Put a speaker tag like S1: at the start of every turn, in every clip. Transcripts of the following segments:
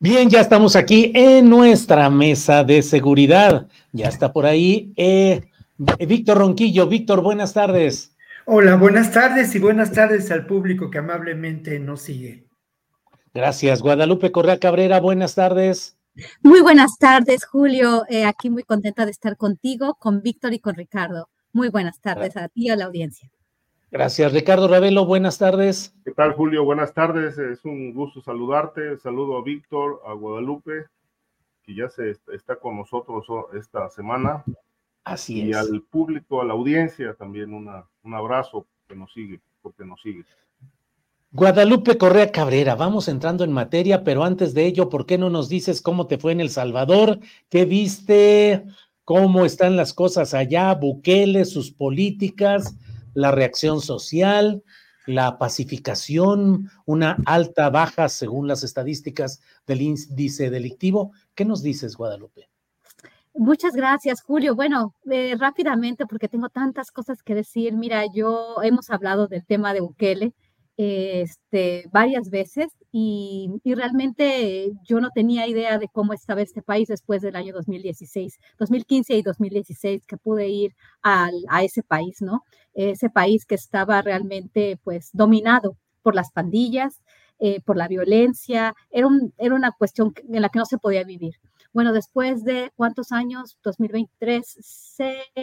S1: Bien, ya estamos aquí en nuestra mesa de seguridad. Ya está por ahí eh, Víctor Ronquillo. Víctor, buenas tardes.
S2: Hola, buenas tardes y buenas tardes al público que amablemente nos sigue.
S1: Gracias. Guadalupe Correa Cabrera, buenas tardes.
S3: Muy buenas tardes, Julio. Eh, aquí muy contenta de estar contigo, con Víctor y con Ricardo. Muy buenas tardes a ti y a la audiencia.
S1: Gracias, Ricardo Ravelo. Buenas tardes.
S4: ¿Qué tal, Julio? Buenas tardes. Es un gusto saludarte. Saludo a Víctor, a Guadalupe, que ya se está con nosotros esta semana.
S1: Así
S4: y
S1: es.
S4: al público, a la audiencia también una, un abrazo que nos sigue, porque nos sigue.
S1: Guadalupe Correa Cabrera, vamos entrando en materia, pero antes de ello, ¿por qué no nos dices cómo te fue en El Salvador? ¿Qué viste? ¿Cómo están las cosas allá? Bukele, sus políticas la reacción social, la pacificación, una alta baja según las estadísticas del índice delictivo. ¿Qué nos dices, Guadalupe?
S3: Muchas gracias, Julio. Bueno, eh, rápidamente, porque tengo tantas cosas que decir. Mira, yo hemos hablado del tema de Bukele este, varias veces y, y, realmente yo no tenía idea de cómo estaba este país después del año 2016, 2015 y 2016 que pude ir al, a ese país, ¿no? Ese país que estaba realmente pues dominado por las pandillas, eh, por la violencia, era, un, era una cuestión en la que no se podía vivir. Bueno, después de cuántos años, 2023,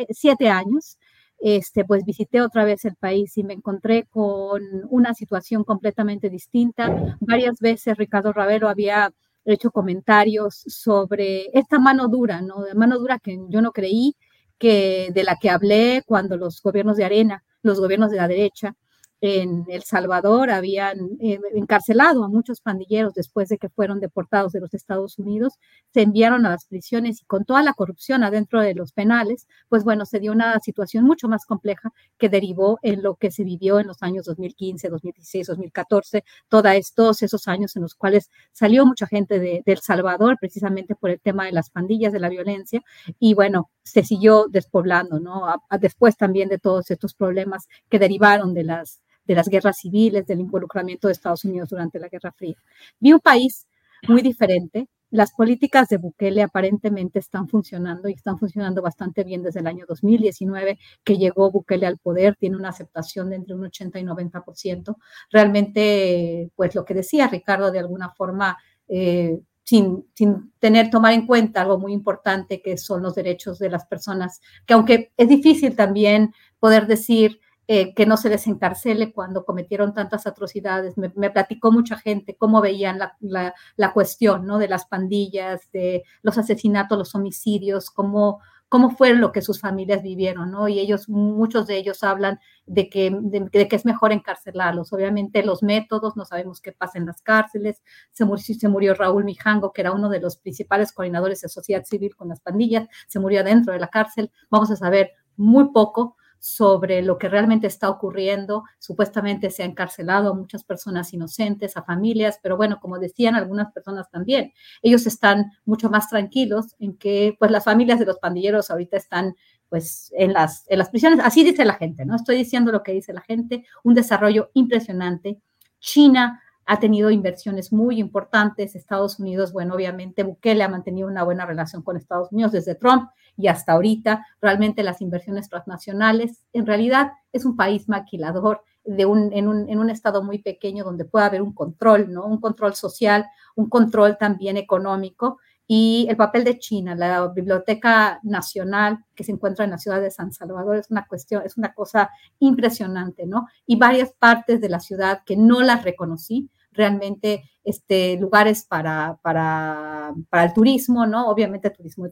S3: siete años, este, pues visité otra vez el país y me encontré con una situación completamente distinta. Varias veces Ricardo Ravelo había hecho comentarios sobre esta mano dura, ¿no? De mano dura que yo no creí que de la que hablé cuando los gobiernos de arena, los gobiernos de la derecha, en El Salvador habían eh, encarcelado a muchos pandilleros después de que fueron deportados de los Estados Unidos, se enviaron a las prisiones y con toda la corrupción adentro de los penales, pues bueno, se dio una situación mucho más compleja que derivó en lo que se vivió en los años 2015, 2016, 2014, todos estos esos años en los cuales salió mucha gente de, El Salvador precisamente por el tema de las pandillas, de la violencia, y bueno, se siguió despoblando, ¿no? Después también de todos estos problemas que derivaron de las de las guerras civiles, del involucramiento de Estados Unidos durante la Guerra Fría. Vi un país muy diferente. Las políticas de Bukele aparentemente están funcionando y están funcionando bastante bien desde el año 2019 que llegó Bukele al poder, tiene una aceptación de entre un 80 y 90%. Realmente, pues lo que decía Ricardo, de alguna forma, eh, sin, sin, tener, tomar en cuenta algo muy importante que son los derechos de las personas, que aunque es difícil también poder decir eh, que no se les encarcele cuando cometieron tantas atrocidades. Me, platicó mucha gente cómo veían la, la, cuestión ¿no? de las pandillas, de los asesinatos, los homicidios, cómo, cómo fue lo que sus familias vivieron, ¿no? Y ellos, muchos de ellos hablan de que, de, que es mejor encarcelarlos. Obviamente los métodos, no sabemos qué pasa en las cárceles. Se murió Raúl Mijango, que era uno de los principales coordinadores de sociedad civil con las pandillas, se murió dentro de la cárcel. Vamos a saber muy poco sobre lo que realmente está ocurriendo. Supuestamente se ha encarcelado a muchas personas inocentes, a familias, pero bueno, como decían algunas personas también, ellos están mucho más tranquilos en que pues las familias de los pandilleros ahorita están pues en las, en las prisiones. Así dice la gente, ¿no? Estoy diciendo lo que dice la gente, un desarrollo impresionante. China ha tenido inversiones muy importantes. Estados Unidos, bueno, obviamente Bukele ha mantenido una buena relación con Estados Unidos desde Trump y hasta ahorita. Realmente las inversiones transnacionales, en realidad es un país maquilador de un, en, un, en un estado muy pequeño donde puede haber un control, ¿no? Un control social, un control también económico y el papel de China, la Biblioteca Nacional que se encuentra en la ciudad de San Salvador, es una cuestión, es una cosa impresionante, ¿no? Y varias partes de la ciudad que no las reconocí, realmente este, lugares para, para, para el turismo, ¿no? Obviamente turismo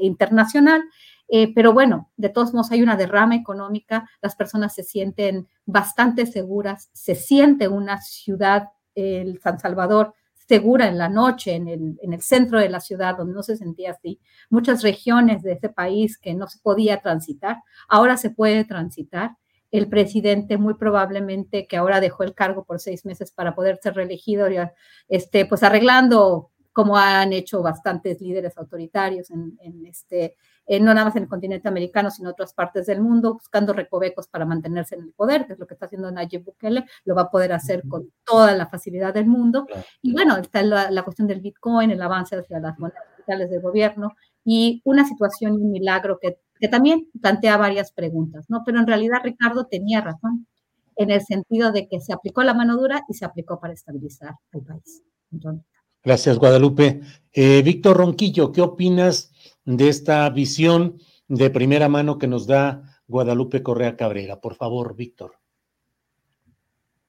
S3: internacional, eh, pero bueno, de todos modos hay una derrama económica, las personas se sienten bastante seguras, se siente una ciudad, el San Salvador, segura en la noche, en el, en el centro de la ciudad, donde no se sentía así. Muchas regiones de ese país que no se podía transitar, ahora se puede transitar. El presidente muy probablemente que ahora dejó el cargo por seis meses para poder ser reelegido, este, pues arreglando como han hecho bastantes líderes autoritarios en, este, no nada más en el continente americano, sino en otras partes del mundo, buscando recovecos para mantenerse en el poder, que es lo que está haciendo Nayib Bukele, lo va a poder hacer con toda la facilidad del mundo. Y bueno, está la, la, cuestión del Bitcoin, el avance hacia las monedas digitales del gobierno y una situación y un milagro que, que también plantea varias preguntas, ¿no? Pero en realidad Ricardo tenía razón en el sentido de que se aplicó la mano dura y se aplicó para estabilizar el país. Entonces,
S1: Gracias, Guadalupe. Eh, Víctor Ronquillo, ¿qué opinas de esta visión de primera mano que nos da Guadalupe Correa Cabrera? Por favor, Víctor.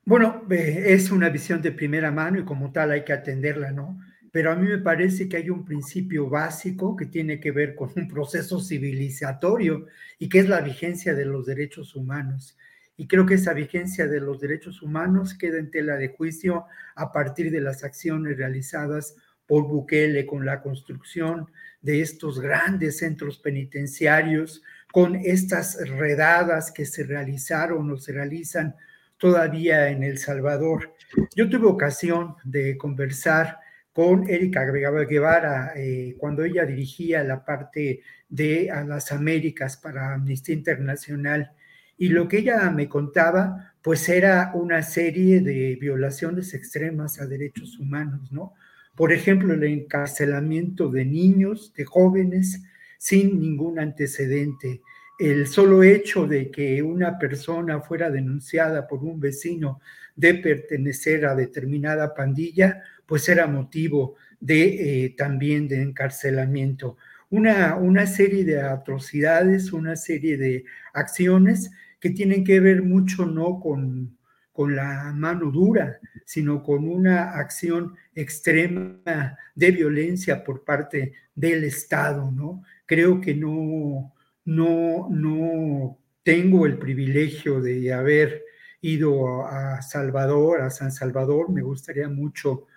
S2: Bueno, es una visión de primera mano y como tal hay que atenderla, ¿no? Pero a mí me parece que hay un principio básico que tiene que ver con un proceso civilizatorio y que es la vigencia de los derechos humanos y creo que esa vigencia de los derechos humanos queda en tela de juicio a partir de las acciones realizadas por Bukele con la construcción de estos grandes centros penitenciarios, con estas redadas que se realizaron o se realizan todavía en El Salvador. Yo tuve ocasión de conversar con Erika Guevara eh, cuando ella dirigía la parte de las Américas para Amnistía Internacional y lo que ella me contaba, pues era una serie de violaciones extremas a derechos humanos, ¿no? Por ejemplo, el encarcelamiento de niños, de jóvenes, sin ningún antecedente. El solo hecho de que una persona fuera denunciada por un vecino de pertenecer a determinada pandilla, pues era motivo de eh, también de encarcelamiento. Una, una serie de atrocidades, una serie de acciones que tienen que ver mucho no con, con la mano dura, sino con una acción extrema de violencia por parte del Estado, ¿no? Creo que no, no, no tengo el privilegio de haber ido a Salvador, a San Salvador, me gustaría mucho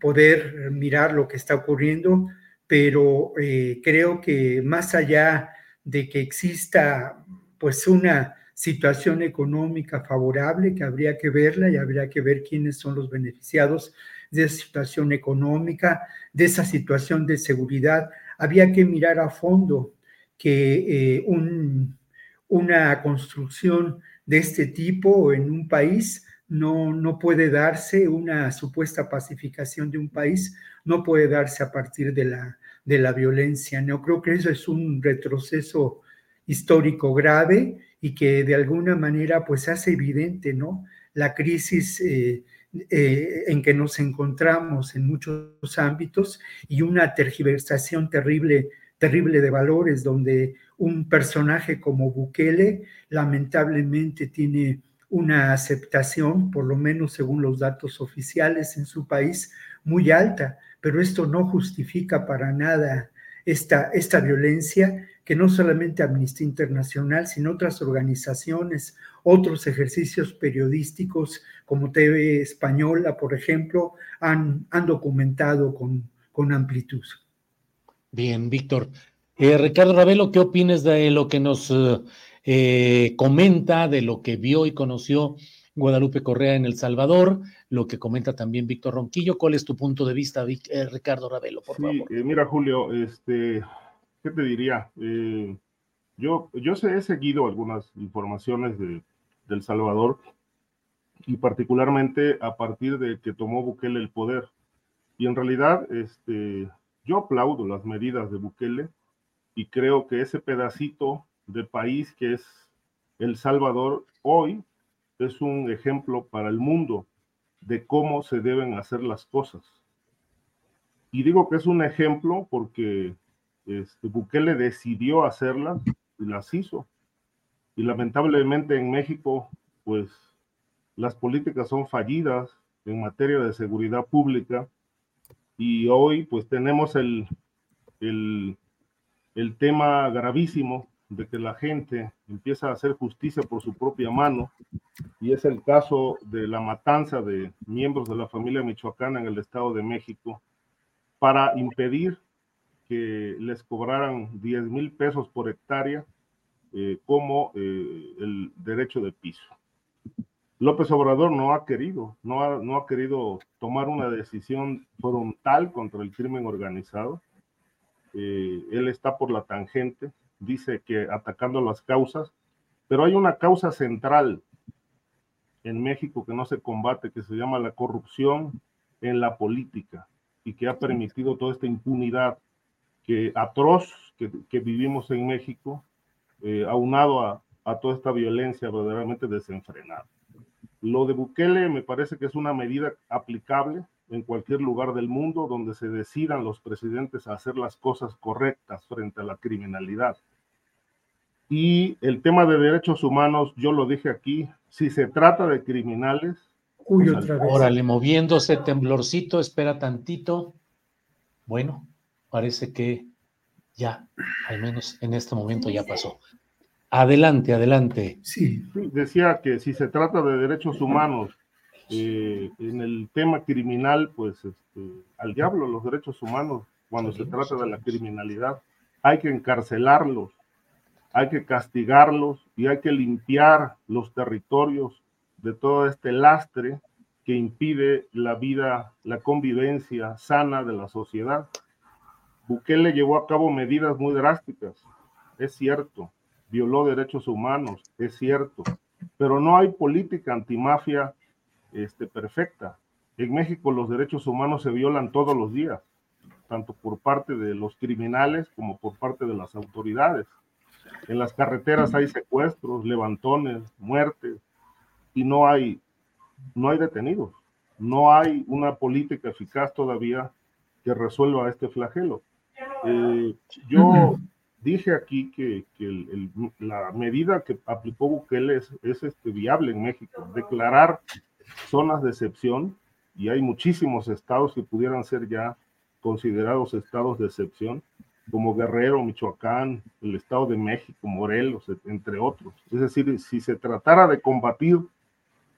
S2: poder mirar lo que está ocurriendo, pero eh, creo que más allá de que exista pues una situación económica favorable que habría que verla y habría que ver quiénes son los beneficiados de esa situación económica, de esa situación de seguridad. Había que mirar a fondo que eh, una construcción de este tipo en un país no, no puede darse, una supuesta pacificación de un país no puede darse a partir de la, de la violencia. No creo que eso es un retroceso histórico grave y que de alguna manera pues hace evidente, ¿no? La crisis eh, eh, en que nos encontramos en muchos ámbitos y una tergiversación terrible, terrible de valores donde un personaje como Bukele lamentablemente tiene una aceptación, por lo menos según los datos oficiales en su país, muy alta, pero esto no justifica para nada esta, esta violencia que no solamente Amnistía Internacional, sino otras organizaciones, otros ejercicios periodísticos como TV Española, por ejemplo, han, han documentado con, con amplitud.
S1: Bien, Víctor. Eh, Ricardo Ravelo, ¿qué opinas de lo que nos eh, comenta, de lo que vio y conoció Guadalupe Correa en El Salvador, lo que comenta también Víctor Ronquillo? ¿Cuál es tu punto de vista, eh, Ricardo Ravelo, por favor?
S4: mira, Julio, este, ¿qué te diría? Eh, yo, yo he seguido algunas informaciones de, El Salvador y particularmente a partir de que tomó Bukele el poder. Y en realidad, este, yo aplaudo las medidas de Bukele y creo que ese pedacito de país que es El Salvador hoy es un ejemplo para el mundo de cómo se deben hacer las cosas. Y digo que es un ejemplo porque este, Bukele decidió hacerlas y las hizo. Y lamentablemente en México, pues las políticas son fallidas en materia de seguridad pública y hoy pues tenemos el, el, el tema gravísimo de que la gente empieza a hacer justicia por su propia mano, y es el caso de la matanza de miembros de la familia michoacana en el Estado de México, para impedir que les cobraran 10 mil pesos por hectárea eh, como eh, el derecho de piso. López Obrador no ha querido, no ha, no ha querido tomar una decisión frontal contra el crimen organizado. Eh, él está por la tangente, dice que atacando las causas, pero hay una causa central en México que no se combate, que se llama la corrupción en la política y que ha permitido toda esta impunidad que atroz que, que vivimos en México, eh, aunado a, a toda esta violencia verdaderamente desenfrenada. Lo de Bukele me parece que es una medida aplicable en cualquier lugar del mundo donde se decidan los presidentes a hacer las cosas correctas frente a la criminalidad. Y el tema de derechos humanos, yo lo dije aquí, si se trata de criminales...
S1: Uy, pues otra vez. Órale, moviéndose, temblorcito, espera tantito. Bueno, parece que ya, al menos en este momento ya pasó. Adelante, adelante.
S4: Sí. Decía que si se trata de derechos humanos, eh, en el tema criminal, pues este, al diablo los derechos humanos, cuando se trata de la criminalidad, hay que encarcelarlos, hay que castigarlos y hay que limpiar los territorios de todo este lastre que impide la vida, la convivencia sana de la sociedad. Bukele llevó a cabo medidas muy drásticas, es cierto, violó derechos humanos, es cierto, pero no hay política antimafia este, perfecta. En México los derechos humanos se violan todos los días, tanto por parte de los criminales como por parte de las autoridades. En las carreteras hay secuestros, levantones, muertes y no hay, no hay detenidos. No hay una política eficaz todavía que resuelva este flagelo. Eh, yo dije aquí que, la medida que aplicó Bukele es, es este, viable en México, declarar zonas de excepción, y hay muchísimos estados que pudieran ser ya considerados estados de excepción, como Guerrero, Michoacán, el Estado de México, Morelos, entre otros. Es decir, si se tratara de combatir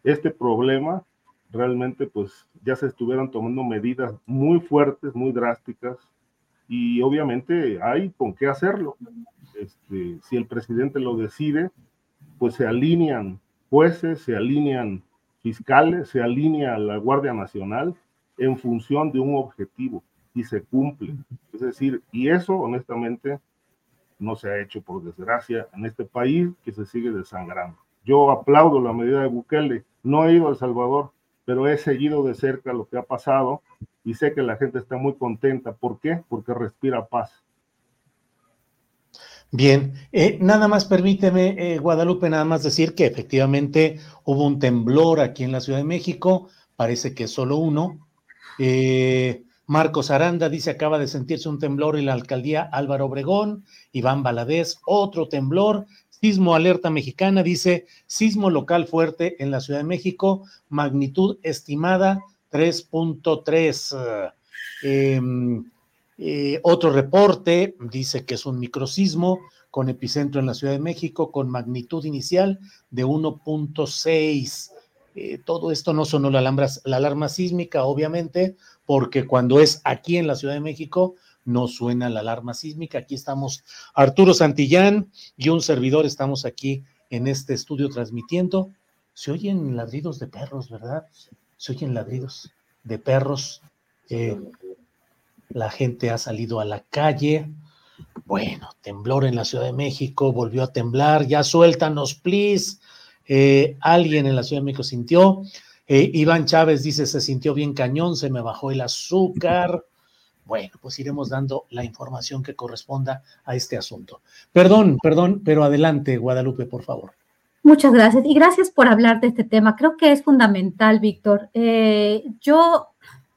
S4: este problema, realmente pues ya se estuvieran tomando medidas muy fuertes, muy drásticas, y obviamente hay con qué hacerlo. Este, si el presidente lo decide, pues se alinean jueces, se alinean fiscales, se alinea la Guardia Nacional en función de un objetivo y se cumple. Es decir, y eso honestamente no se ha hecho por desgracia en este país que se sigue desangrando. Yo aplaudo la medida de Bukele, no he ido a El Salvador, pero he seguido de cerca lo que ha pasado y sé que la gente está muy contenta. ¿Por qué? Porque respira paz.
S1: Bien, eh, nada más permíteme, eh, Guadalupe, nada más decir que efectivamente hubo un temblor aquí en la Ciudad de México, parece que solo uno. Eh, Marcos Aranda dice acaba de sentirse un temblor en la alcaldía Álvaro Obregón, Iván Baladés, otro temblor, sismo alerta mexicana, dice sismo local fuerte en la Ciudad de México, magnitud estimada 3.3. Eh, otro reporte dice que es un microsismo con epicentro en la Ciudad de México con magnitud inicial de 1.6. Eh, todo esto no sonó la alarma sísmica, obviamente, porque cuando es aquí en la Ciudad de México no suena la alarma sísmica. Aquí estamos Arturo Santillán y un servidor, estamos aquí en este estudio transmitiendo. Se oyen ladridos de perros, ¿verdad? Se oyen ladridos de perros. Eh, la gente ha salido a la calle. Bueno, temblor en la Ciudad de México, volvió a temblar, ya suéltanos, please. Eh, alguien en la Ciudad de México sintió. Eh, Iván Chávez dice, se sintió bien cañón, se me bajó el azúcar. Bueno, pues iremos dando la información que corresponda a este asunto. Perdón, perdón, pero adelante, Guadalupe, por favor.
S3: Muchas gracias y gracias por hablar de este tema. Creo que es fundamental, Víctor. Eh, yo,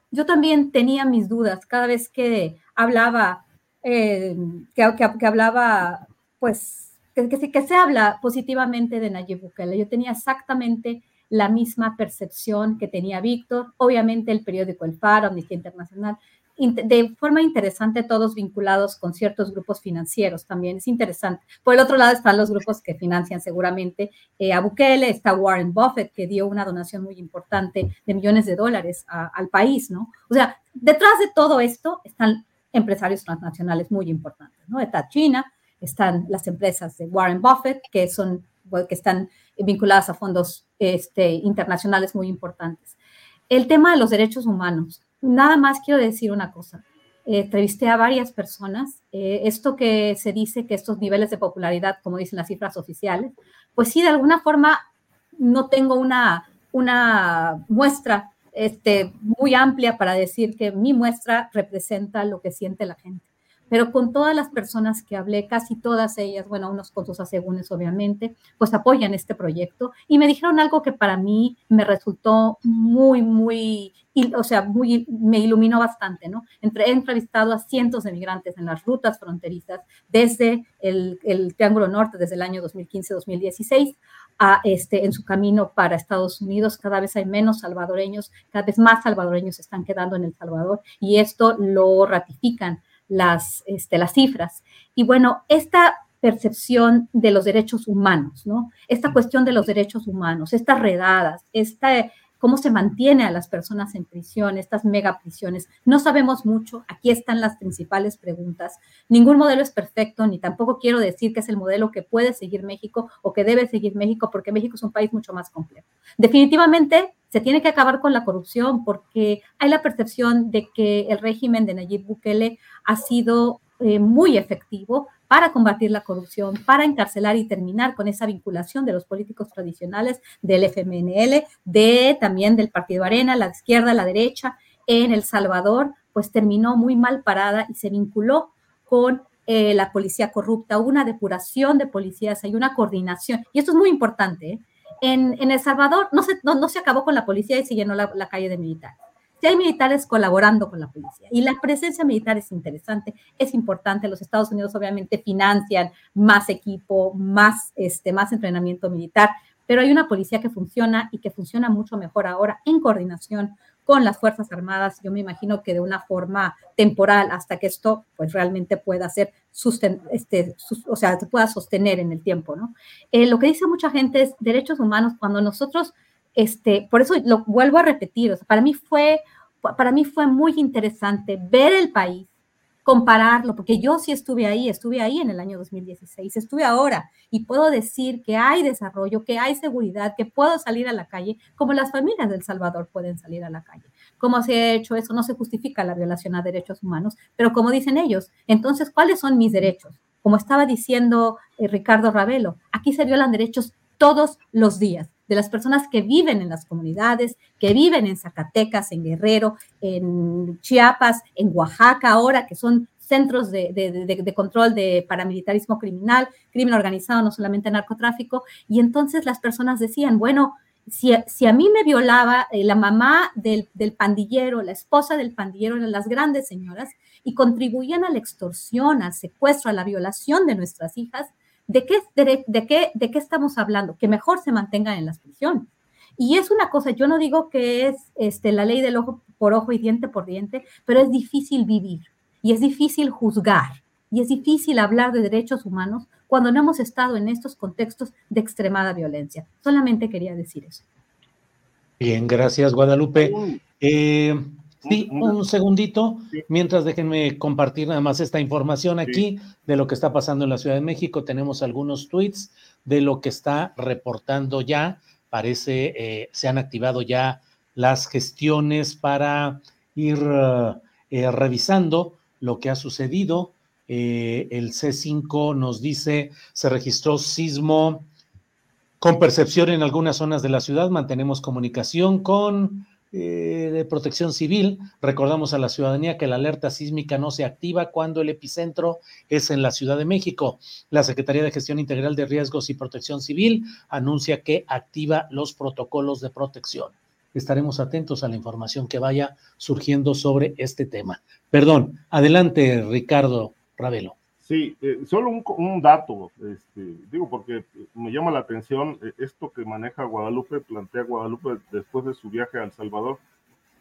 S3: yo también tenía mis dudas cada vez que hablaba, eh, que, hablaba, pues, que, se habla positivamente de Nayib Bukele. Yo tenía exactamente la misma percepción que tenía Víctor. Obviamente el periódico El Faro, Amnistía Internacional, de forma interesante, todos vinculados con ciertos grupos financieros también. Es interesante. Por el otro lado están los grupos que financian seguramente eh, a Bukele, está Warren Buffett, que dio una donación muy importante de millones de dólares al país, ¿no? O sea, detrás de todo esto están empresarios transnacionales muy importantes, ¿no? Está China, están las empresas de Warren Buffett, que son que están vinculadas a fondos este, internacionales muy importantes. El tema de los derechos humanos nada más quiero decir una cosa. entrevisté a varias personas. Eh, esto que se dice que estos niveles de popularidad, como dicen las cifras oficiales, pues sí, de alguna forma no tengo una, una muestra este, muy amplia para decir que mi muestra representa lo que siente la gente pero con todas las personas que hablé, casi todas ellas, bueno, unos con sus asegúnes obviamente, pues apoyan este proyecto y me dijeron algo que para mí me resultó muy, muy, o sea, muy, me iluminó bastante, ¿no? Entre, he entrevistado a cientos de migrantes en las rutas fronterizas desde el, el Triángulo Norte, desde el año 2015-2016, a este, en su camino para Estados Unidos. Cada vez hay menos salvadoreños, cada vez más salvadoreños están quedando en El Salvador y esto lo ratifican las, este, las cifras. Y bueno, esta percepción de los derechos humanos, ¿no? Esta cuestión de los derechos humanos, estas redadas, esta, cómo se mantiene a las personas en prisión, estas megaprisiones. No sabemos mucho, aquí están las principales preguntas. Ningún modelo es perfecto, ni tampoco quiero decir que es el modelo que puede seguir México o que debe seguir México, porque México es un país mucho más complejo. Definitivamente se tiene que acabar con la corrupción porque hay la percepción de que el régimen de Nayib Bukele ha sido eh, muy efectivo para combatir la corrupción, para encarcelar y terminar con esa vinculación de los políticos tradicionales del FMNL, de también del Partido Arena, la izquierda, la derecha, en El Salvador, pues terminó muy mal parada y se vinculó con eh, la policía corrupta, una depuración de policías, hay una coordinación, y esto es muy importante, ¿eh? en, El Salvador no se, no, se acabó con la policía y se llenó la, calle de militares. Si hay militares colaborando con la policía y la presencia militar es interesante, es importante. Los Estados Unidos obviamente financian más equipo, más, este, más entrenamiento militar, pero hay una policía que funciona y que funciona mucho mejor ahora en coordinación con las Fuerzas Armadas, yo me imagino que de una forma temporal hasta que esto pues realmente pueda ser, este, o sea, se pueda sostener en el tiempo, ¿no? Eh, lo que dice mucha gente es derechos humanos, cuando nosotros, este, por eso lo vuelvo a repetir, para mí fue, para mí fue muy interesante ver el país, compararlo, porque yo sí estuve ahí, estuve ahí en el año 2016, estuve ahora y puedo decir que hay desarrollo, que hay seguridad, que puedo salir a la calle, como las familias del Salvador pueden salir a la calle. ¿Cómo se ha hecho eso? No se justifica la violación a derechos humanos, pero como dicen ellos, entonces, ¿cuáles son mis derechos? Como estaba diciendo eh, Ricardo Ravelo, aquí se violan derechos todos los días de las personas que viven en las comunidades, que viven en Zacatecas, en Guerrero, en Chiapas, en Oaxaca ahora, que son centros de, control de paramilitarismo criminal, crimen organizado, no solamente narcotráfico. Y entonces las personas decían, bueno, si, si a mí me violaba eh, la mamá del, del, pandillero, la esposa del pandillero, eran las grandes señoras, y contribuían a la extorsión, al secuestro, a la violación de nuestras hijas, ¿de qué, de, qué, ¿de qué estamos hablando? Que mejor se mantengan en las prisiones. Y es una cosa, yo no digo que es este, la ley del ojo por ojo y diente por diente, pero es difícil vivir y es difícil juzgar y es difícil hablar de derechos humanos cuando no hemos estado en estos contextos de extremada violencia. Solamente quería decir eso.
S1: Bien, gracias Guadalupe. Eh, Sí, un segundito, mientras déjenme compartir nada más esta información aquí de lo que está pasando en la Ciudad de México. Tenemos algunos tweets de lo que está reportando ya. Parece, eh, se han activado ya las gestiones para ir eh, revisando lo que ha sucedido. Eh, el C5 nos dice, se registró sismo Con percepción en algunas zonas de la ciudad, mantenemos comunicación con eh, de protección civil. Recordamos a la ciudadanía que la alerta sísmica no se activa cuando el epicentro es en la Ciudad de México. La Secretaría de Gestión Integral de Riesgos y Protección Civil anuncia que activa los protocolos de protección. Estaremos atentos a la información que vaya surgiendo sobre este tema. Perdón, adelante Ricardo Ravelo.
S4: Sí, eh, solo un, dato, este, digo, porque me llama la atención eh, esto que maneja Guadalupe, plantea Guadalupe después de su viaje a El Salvador,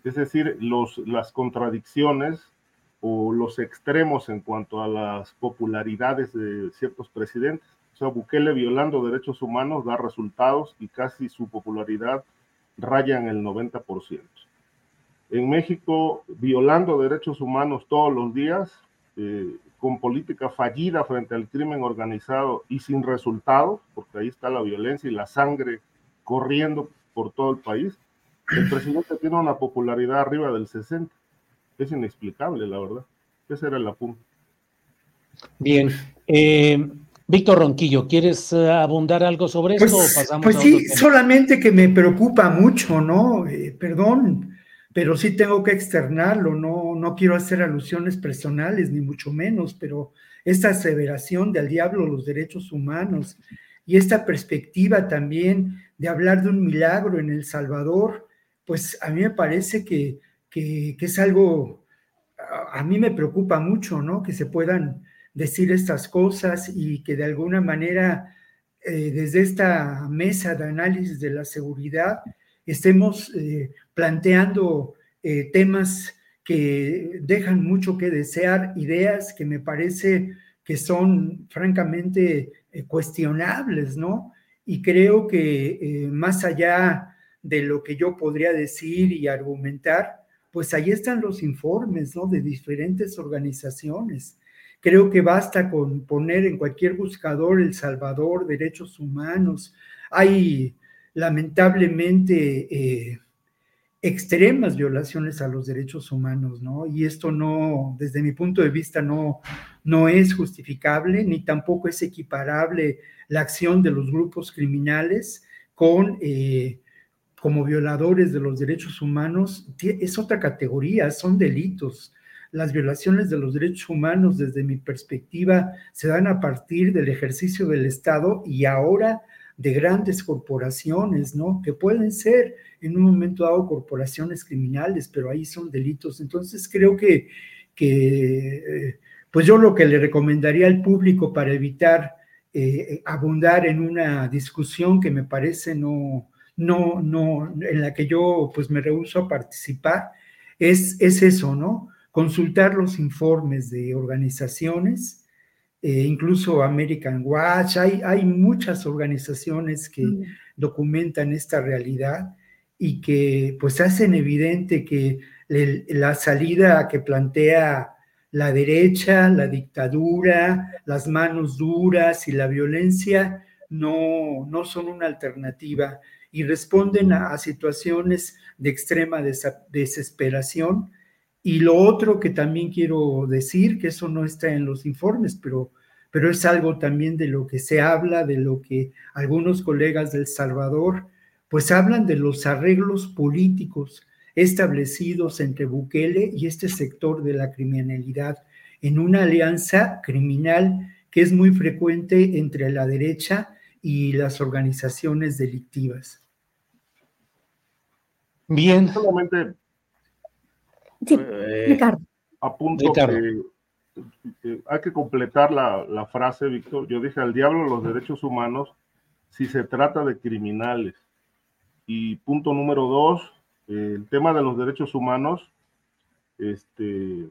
S4: es decir, los, las contradicciones o los extremos en cuanto a las popularidades de ciertos presidentes. O sea, Bukele violando derechos humanos da resultados y casi su popularidad raya en el 90%. En México, violando derechos humanos todos los días, eh, con política fallida frente al crimen organizado y sin resultados, porque ahí está la violencia y la sangre corriendo por todo el país, el presidente tiene una popularidad arriba del 60. Es inexplicable, la verdad. Ese era el apunte.
S1: Bien. Eh, Víctor Ronquillo, ¿quieres eh, abundar algo sobre esto
S2: pues, o pasamos Pues sí, solamente que me preocupa mucho, ¿no? Eh, perdón, pero sí tengo que externarlo, no, no quiero hacer alusiones personales, ni mucho menos, pero esta aseveración de al diablo los derechos humanos y esta perspectiva también de hablar de un milagro en El Salvador, pues a mí me parece que, que, es algo, a mí me preocupa mucho, ¿no? Que se puedan decir estas cosas y que de alguna manera eh, desde esta mesa de análisis de la seguridad estemos eh, planteando eh, temas que dejan mucho que desear, ideas que me parece que son francamente eh, cuestionables, ¿no? Y creo que más allá de lo que yo podría decir y argumentar, pues ahí están los informes, ¿no? De diferentes organizaciones. Creo que basta con poner en cualquier buscador El Salvador, derechos humanos. Hay lamentablemente eh, extremas violaciones a los derechos humanos, ¿no? Y esto no, desde mi punto de vista, no, no es justificable ni tampoco es equiparable la acción de los grupos criminales con... Eh, como violadores de los derechos humanos, es otra categoría, son delitos. Las violaciones de los derechos humanos, desde mi perspectiva, se dan a partir del ejercicio del Estado y ahora de grandes corporaciones, ¿no? Que pueden ser en un momento dado corporaciones criminales, pero ahí son delitos. Entonces creo que, que pues yo lo que le recomendaría al público para evitar eh, abundar en una discusión que me parece no, no, no, en la que yo pues me rehuso a participar, es, es eso, ¿no? Consultar los informes de organizaciones, eh, incluso American Watch, hay, hay muchas organizaciones que mm. documentan esta realidad y que pues hacen evidente que la salida que plantea la derecha, la dictadura, las manos duras y la violencia no, no son una alternativa y responden a, situaciones de extrema desesperación y lo otro que también quiero decir, que eso no está en los informes, pero, pero es algo también de lo que se habla, de lo que algunos colegas del Salvador, pues hablan de los arreglos políticos establecidos entre Bukele y este sector de la criminalidad en una alianza criminal que es muy frecuente entre la derecha y las organizaciones delictivas.
S4: Bien. Solamente
S3: Sí, eh, Ricardo.
S4: Apunto que, hay que completar la, frase, Víctor. Yo dije al diablo los derechos humanos si se trata de criminales. Y punto número dos, el tema de los derechos humanos, este,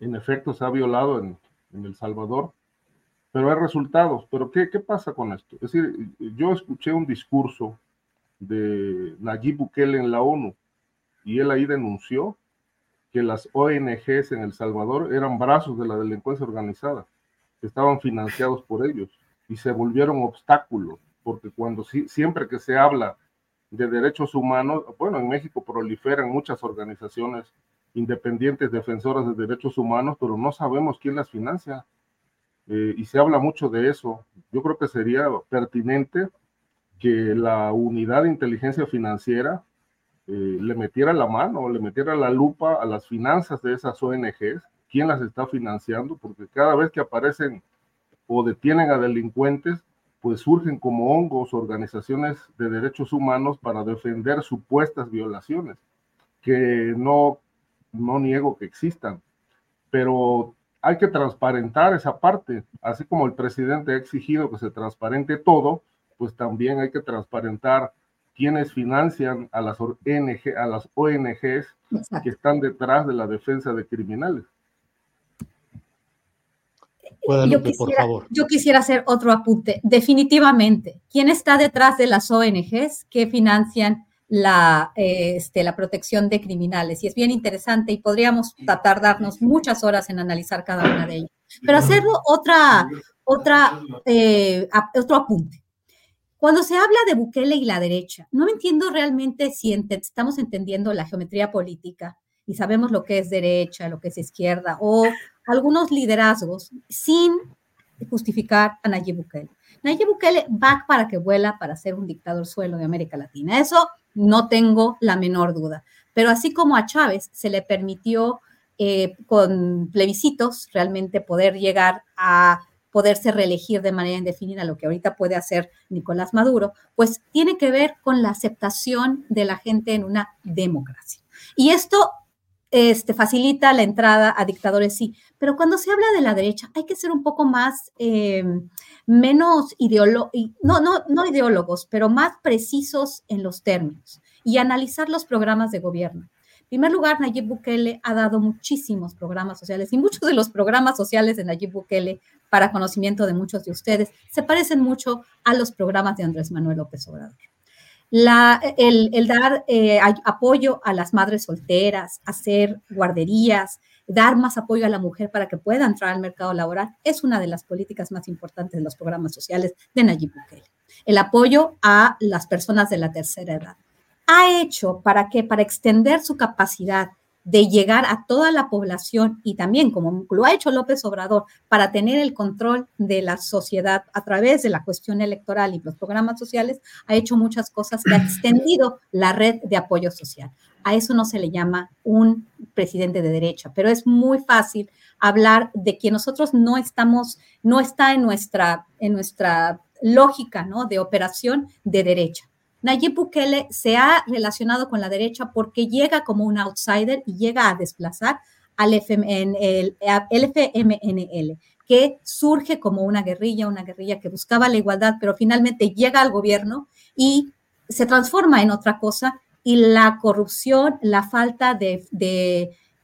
S4: en efecto se ha violado en, El Salvador, pero hay resultados. Pero ¿qué, ¿qué, pasa con esto? Es decir, yo escuché un discurso de Nayib Bukele en la ONU y él ahí denunció que las ONGs en El Salvador eran brazos de la delincuencia organizada, que estaban financiados por ellos y se volvieron obstáculos, porque cuando siempre que se habla de derechos humanos, bueno, en México proliferan muchas organizaciones independientes defensoras de derechos humanos, pero no sabemos quién las financia. Eh, y se habla mucho de eso. Yo creo que sería pertinente que la unidad de inteligencia financiera eh, le metiera la mano, le metiera la lupa a las finanzas de esas ONGs, quién las está financiando, porque cada vez que aparecen o detienen a delincuentes, pues surgen como hongos organizaciones de derechos humanos para defender supuestas violaciones, que no, no niego que existan, pero hay que transparentar esa parte, así como el presidente ha exigido que se transparente todo, pues también hay que transparentar quiénes financian a las, ONG, a las ONGs que están detrás de la defensa de criminales.
S3: yo quisiera, Yo quisiera hacer otro apunte. Definitivamente, ¿quién está detrás de las ONGs que financian la, este, la protección de criminales? Y es bien interesante y podríamos tardarnos muchas horas en analizar cada una de ellas. Pero hacerlo otra, otra, eh, otro apunte. Cuando se habla de Bukele y la derecha, no entiendo realmente si estamos entendiendo la geometría política y sabemos lo que es derecha, lo que es izquierda, o algunos liderazgos sin justificar a Nayib Bukele. Nayib Bukele va para que vuela para ser un dictador suelo de América Latina. Eso no tengo la menor duda. Pero así como a Chávez se le permitió eh, con plebiscitos realmente poder llegar a poderse reelegir de manera indefinida, lo que ahorita puede hacer Nicolás Maduro, pues tiene que ver con la aceptación de la gente en una democracia. Y esto este, facilita la entrada a dictadores, sí, pero cuando se habla de la derecha hay que ser un poco más, eh, menos ideólogos, no, no, no ideólogos, pero más precisos en los términos y analizar los programas de gobierno. En primer lugar, Nayib Bukele ha dado muchísimos programas sociales y muchos de los programas sociales de Nayib Bukele, para conocimiento de muchos de ustedes, se parecen mucho a los programas de Andrés Manuel López Obrador el, dar eh, apoyo a las madres solteras, hacer guarderías, dar más apoyo a la mujer para que pueda entrar al mercado laboral, es una de las políticas más importantes de los programas sociales de Nayib Bukele. El apoyo a las personas de la tercera edad. Ha hecho para que, para extender su capacidad de llegar a toda la población y también, como lo ha hecho López Obrador, para tener el control de la sociedad a través de la cuestión electoral y los programas sociales, ha hecho muchas cosas que ha extendido la red de apoyo social. A eso no se le llama un presidente de derecha, pero es muy fácil hablar de que nosotros no estamos, no está en nuestra, en nuestra lógica ¿no? de operación de derecha. Nayib Bukele se ha relacionado con la derecha porque llega como un outsider y llega a desplazar al FMNL, que surge como una guerrilla, una guerrilla que buscaba la igualdad, pero finalmente llega al gobierno y se transforma en otra cosa y la corrupción, la falta de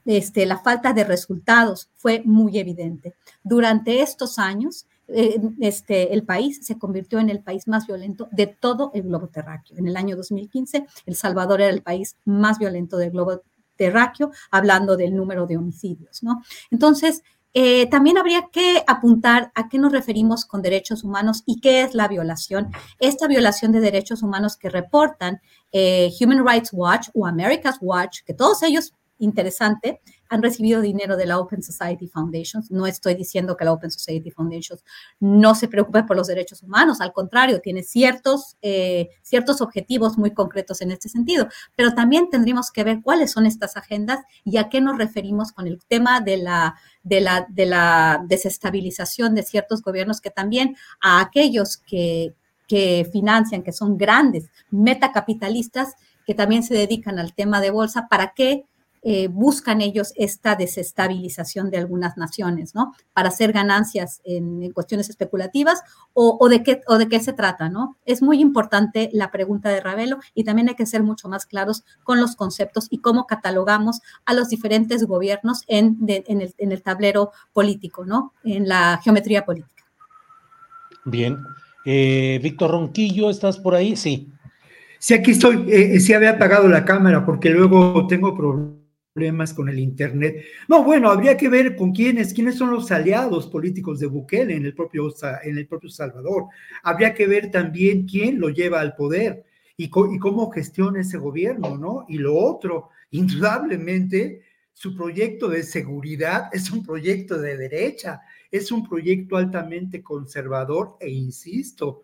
S3: este, la falta de resultados fue muy evidente. Durante estos años, este, el país se convirtió en el país más violento de todo el globo terráqueo. En el año 2015, El Salvador era el país más violento del globo terráqueo, hablando del número de homicidios, ¿no? Entonces, eh, también habría que apuntar a qué nos referimos con derechos humanos y qué es la violación. Esta violación de derechos humanos que reportan eh, Human Rights Watch o America's Watch, que todos ellos interesante, han recibido dinero de la Open Society Foundation. No estoy diciendo que la Open Society Foundation no se preocupe por los derechos humanos, al contrario, tiene ciertos, eh, ciertos objetivos muy concretos en este sentido, pero también tendríamos que ver cuáles son estas agendas y a qué nos referimos con el tema de la, de la, de la desestabilización de ciertos gobiernos, que también a aquellos que, que financian, que son grandes metacapitalistas, que también se dedican al tema de bolsa, para qué eh, buscan ellos esta desestabilización de algunas naciones, ¿no? Para hacer ganancias en, cuestiones especulativas o, de qué, o de qué se trata, ¿no? Es muy importante la pregunta de Ravelo y también hay que ser mucho más claros con los conceptos y cómo catalogamos a los diferentes gobiernos en, en, el, tablero político, ¿no? En la geometría política.
S1: Bien. Eh, Víctor Ronquillo, ¿estás por ahí? Sí.
S2: Sí, aquí estoy. Eh, sí había apagado la cámara porque luego tengo problemas problemas con el Internet. No, bueno, habría que ver con quiénes, quiénes son los aliados políticos de Bukele en el propio, en el propio Salvador. Habría que ver también quién lo lleva al poder y, y cómo gestiona ese gobierno, ¿no? Y lo otro, indudablemente, su proyecto de seguridad es un proyecto de derecha, es un proyecto altamente conservador e insisto,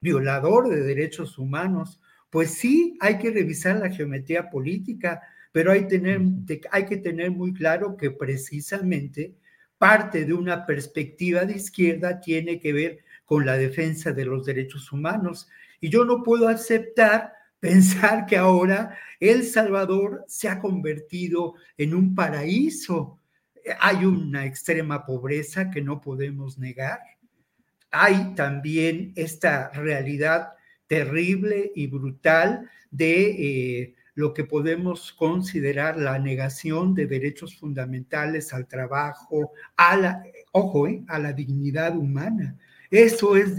S2: Violador de derechos humanos. Pues sí, hay que revisar la geometría política, pero hay, tener, hay que tener muy claro que precisamente parte de una perspectiva de izquierda tiene que ver con la defensa de los derechos humanos. Y yo no puedo aceptar pensar que ahora El Salvador se ha convertido en un paraíso. Hay una extrema pobreza que no podemos negar hay también esta realidad terrible y brutal de eh, lo que podemos considerar la negación de derechos fundamentales al trabajo, a la, ojo, eh, a la dignidad humana. Eso es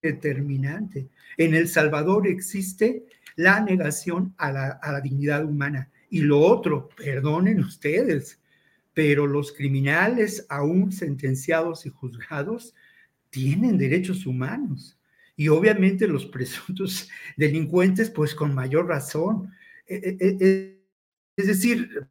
S2: determinante. En El Salvador existe la negación a la, a la dignidad humana. Y lo otro, perdonen ustedes, pero los criminales aún sentenciados y juzgados tienen derechos humanos. Y obviamente los presuntos delincuentes, pues con mayor razón. E, e, e, es decir,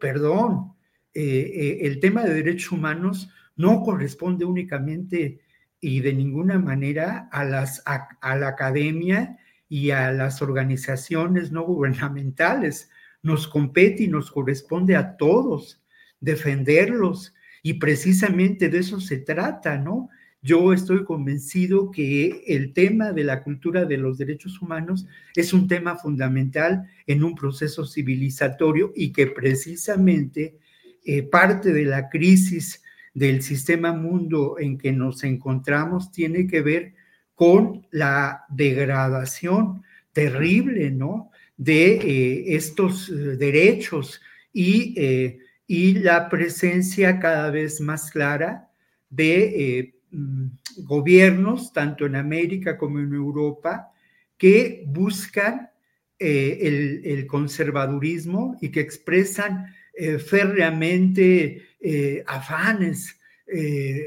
S2: perdón, eh, eh, el tema de derechos humanos no corresponde únicamente y de ninguna manera a, las, a la academia y a las organizaciones no gubernamentales. Nos compete y nos corresponde a todos defenderlos y precisamente de eso se trata, ¿no? Yo estoy convencido que el tema de la cultura de los derechos humanos es un tema fundamental en un proceso civilizatorio y que precisamente eh, parte de la crisis del sistema mundo en que nos encontramos tiene que ver con la degradación terrible, ¿no? De eh, estos eh, derechos y y la presencia cada vez más clara de eh, mm, gobiernos, tanto en América como en Europa, que buscan eh, el, conservadurismo y que expresan eh, férreamente afanes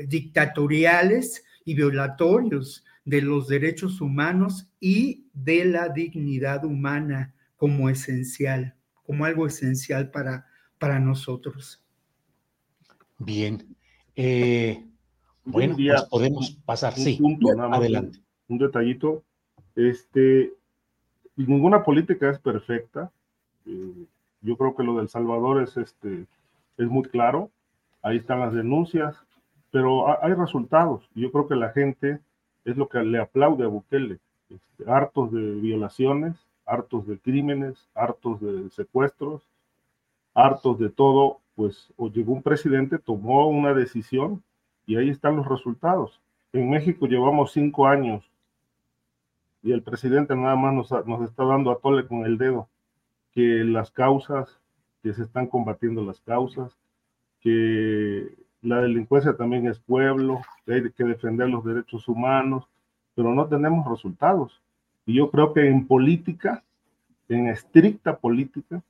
S2: dictatoriales y violatorios de los derechos humanos y de la dignidad humana como esencial, como algo esencial para para nosotros.
S1: Bien. Eh, bueno, pues podemos pasar. sí,
S4: punto, adelante. Un, detallito. Este, ninguna política es perfecta. Eh, yo creo que lo del Salvador es, este, es muy claro. Ahí están las denuncias, pero hay resultados. Yo creo que la gente es lo que le aplaude a Bukele. Este, hartos de violaciones, hartos de crímenes, hartos de secuestros, hartos de todo, pues llegó un presidente, tomó una decisión y ahí están los resultados. En México llevamos cinco años y el presidente nada más nos, nos está dando a tole con el dedo que las causas, que se están combatiendo las causas, que la delincuencia también es pueblo, que hay que defender los derechos humanos, pero no tenemos resultados. Y yo creo que en política, en estricta política,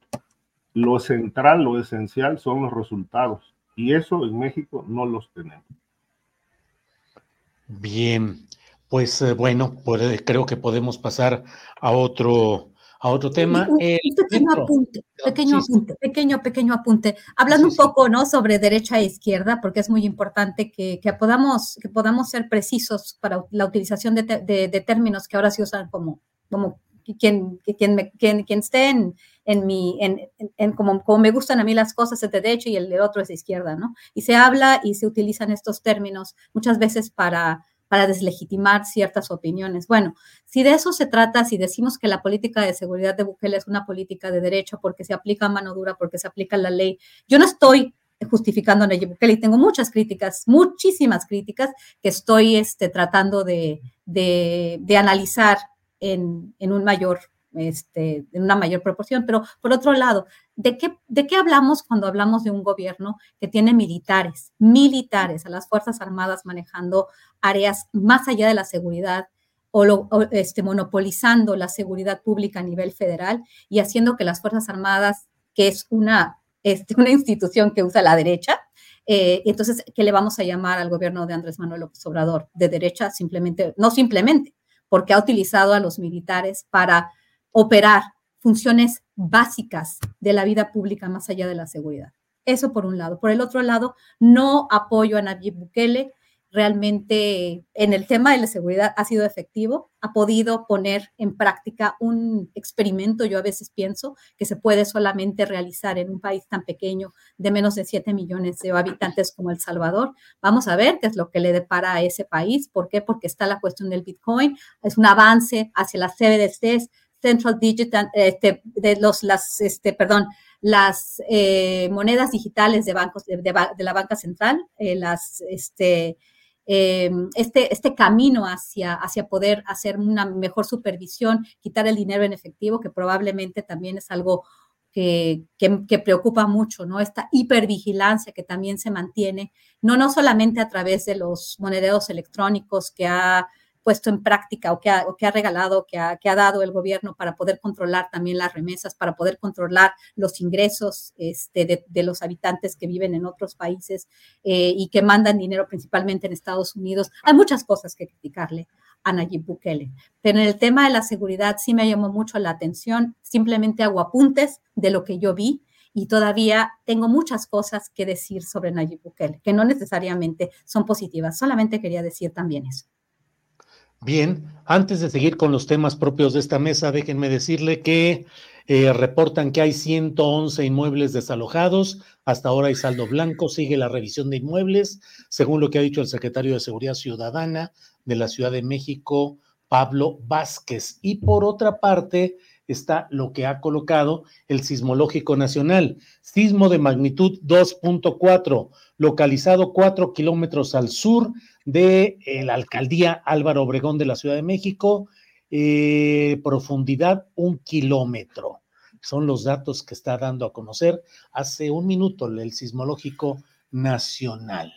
S4: lo central, lo esencial son los resultados. Y eso en México no los tenemos.
S1: Bien, pues eh, bueno, creo que podemos pasar a otro, a otro tema.
S3: Un, pequeño apunte, pequeño apunte, pequeño, pequeño apunte. Hablando un poco, ¿no? Sobre derecha e izquierda, porque es muy importante que, podamos, que podamos ser precisos para la utilización de, de, términos que ahora se usan como, como quien, quien, quien, quien esté en, en mi, en, en, como, como, me gustan a mí las cosas es de derecho y el de otro es de izquierda, ¿no? Y se habla y se utilizan estos términos muchas veces para, para deslegitimar ciertas opiniones. Bueno, si de eso se trata, si decimos que la política de seguridad de Bukele es una política de derecho porque se aplica mano dura, porque se aplica la ley, yo no estoy justificando a Nayib Bukele y tengo muchas críticas, muchísimas críticas que estoy este, tratando de, de, de analizar en, un mayor este, en una mayor proporción. Pero por otro lado, ¿de qué, ¿de qué hablamos cuando hablamos de un gobierno que tiene militares, militares, a las Fuerzas Armadas manejando áreas más allá de la seguridad? O, este, monopolizando la seguridad pública a nivel federal y haciendo que las Fuerzas Armadas, que es una, este, una institución que usa la derecha, eh, entonces, ¿qué le vamos a llamar al gobierno de Andrés Manuel López Obrador? De derecha, simplemente, no simplemente, porque ha utilizado a los militares para operar funciones básicas de la vida pública más allá de la seguridad. Eso por un lado. Por el otro lado, no apoyo a Nayib Bukele. Realmente en el tema de la seguridad ha sido efectivo, ha podido poner en práctica un experimento, yo a veces pienso, que se puede solamente realizar en un país tan pequeño de menos de 7 millones de habitantes como El Salvador. Vamos a ver qué es lo que le depara a ese país. ¿Por qué? Porque está la cuestión del Bitcoin, es un avance hacia las CBDCs, Central Digital, este, de los, las, este, perdón, las eh, monedas digitales de bancos, de, la banca central, eh, las, este, eh, este, este camino hacia, hacia poder hacer una mejor supervisión, quitar el dinero en efectivo, que probablemente también es algo que, preocupa mucho, ¿no? Esta hipervigilancia que también se mantiene, no, no solamente a través de los monederos electrónicos que ha puesto en práctica o que ha, o que ha regalado, que ha, que ha, dado el gobierno para poder controlar también las remesas, para poder controlar los ingresos este, de, de, los habitantes que viven en otros países eh, y que mandan dinero principalmente en Estados Unidos. Hay muchas cosas que criticarle a Nayib Bukele. Pero en el tema de la seguridad sí me llamó mucho la atención. Simplemente hago apuntes de lo que yo vi y todavía tengo muchas cosas que decir sobre Nayib Bukele, que no necesariamente son positivas. Solamente quería decir también eso.
S1: Bien, antes de seguir con los temas propios de esta mesa, déjenme decirle que eh, reportan que hay 111 inmuebles desalojados. Hasta ahora hay saldo blanco. Sigue la revisión de inmuebles, según lo que ha dicho el secretario de Seguridad Ciudadana de la Ciudad de México, Pablo Vázquez. Y por otra parte, está lo que ha colocado el Sismológico Nacional. Sismo de magnitud 2.4, localizado 4 kilómetros al sur de eh, la alcaldía Álvaro Obregón de la Ciudad de México, eh, profundidad un kilómetro. Son los datos que está dando a conocer hace un minuto el Sismológico Nacional.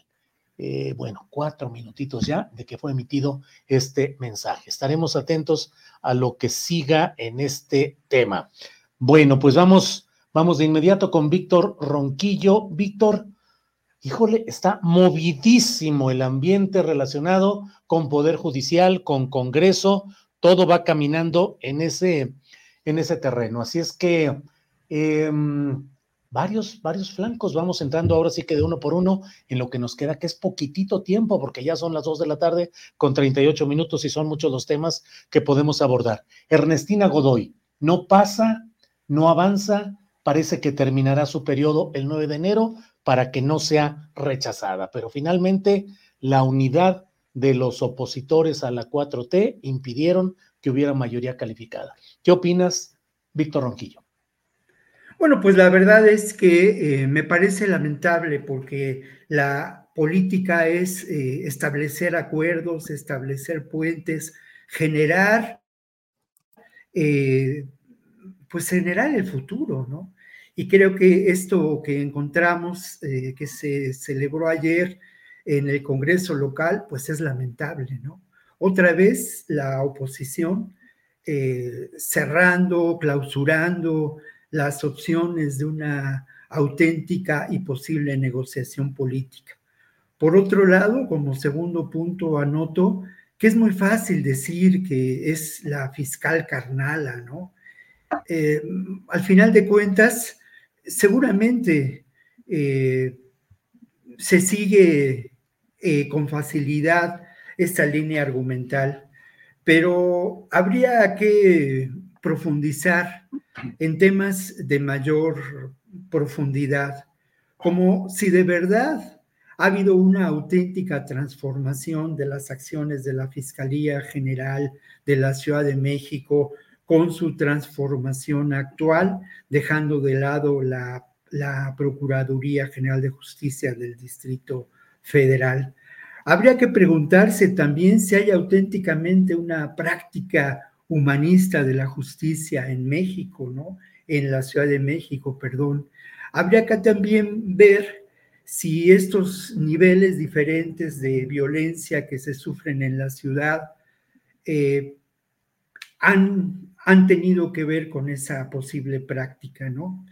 S1: Eh, bueno, cuatro minutitos ya de que fue emitido este mensaje. Estaremos atentos a lo que siga en este tema. Bueno, pues vamos, vamos de inmediato con Víctor Ronquillo. Víctor, híjole, está movidísimo el ambiente relacionado con Poder Judicial, con Congreso, todo va caminando en ese, en ese terreno. Así es que eh, varios, varios flancos, vamos entrando ahora sí que de uno por uno en lo que nos queda, que es poquitito tiempo, porque ya son las dos de la tarde con 38 minutos y son muchos los temas que podemos abordar. Ernestina Godoy, no pasa, no avanza, parece que terminará su periodo el 9 de enero, para que no sea rechazada. Pero finalmente la unidad de los opositores a la 4T impidieron que hubiera mayoría calificada. ¿Qué opinas, Víctor Ronquillo?
S2: Bueno, pues la verdad es que eh, me parece lamentable porque la política es eh, establecer acuerdos, establecer puentes, generar, eh, pues generar el futuro, ¿no? Y creo que esto que encontramos, eh, que se celebró ayer en el Congreso local, pues es lamentable, ¿no? Otra vez la oposición eh, cerrando, clausurando las opciones de una auténtica y posible negociación política. Por otro lado, como segundo punto, anoto que es muy fácil decir que es la fiscal carnala, ¿no? Eh, al final de cuentas, seguramente eh, se sigue eh, con facilidad esta línea argumental, pero habría que profundizar en temas de mayor profundidad, como si de verdad ha habido una auténtica transformación de las acciones de la Fiscalía General de la Ciudad de México con su transformación actual, dejando de lado la, Procuraduría General de Justicia del Distrito Federal. Habría que preguntarse también si hay auténticamente una práctica humanista de la justicia en México, ¿no? En la Ciudad de México, perdón. Habría que también ver si estos niveles diferentes de violencia que se sufren en la ciudad eh, han, han tenido que ver con esa posible práctica, ¿no?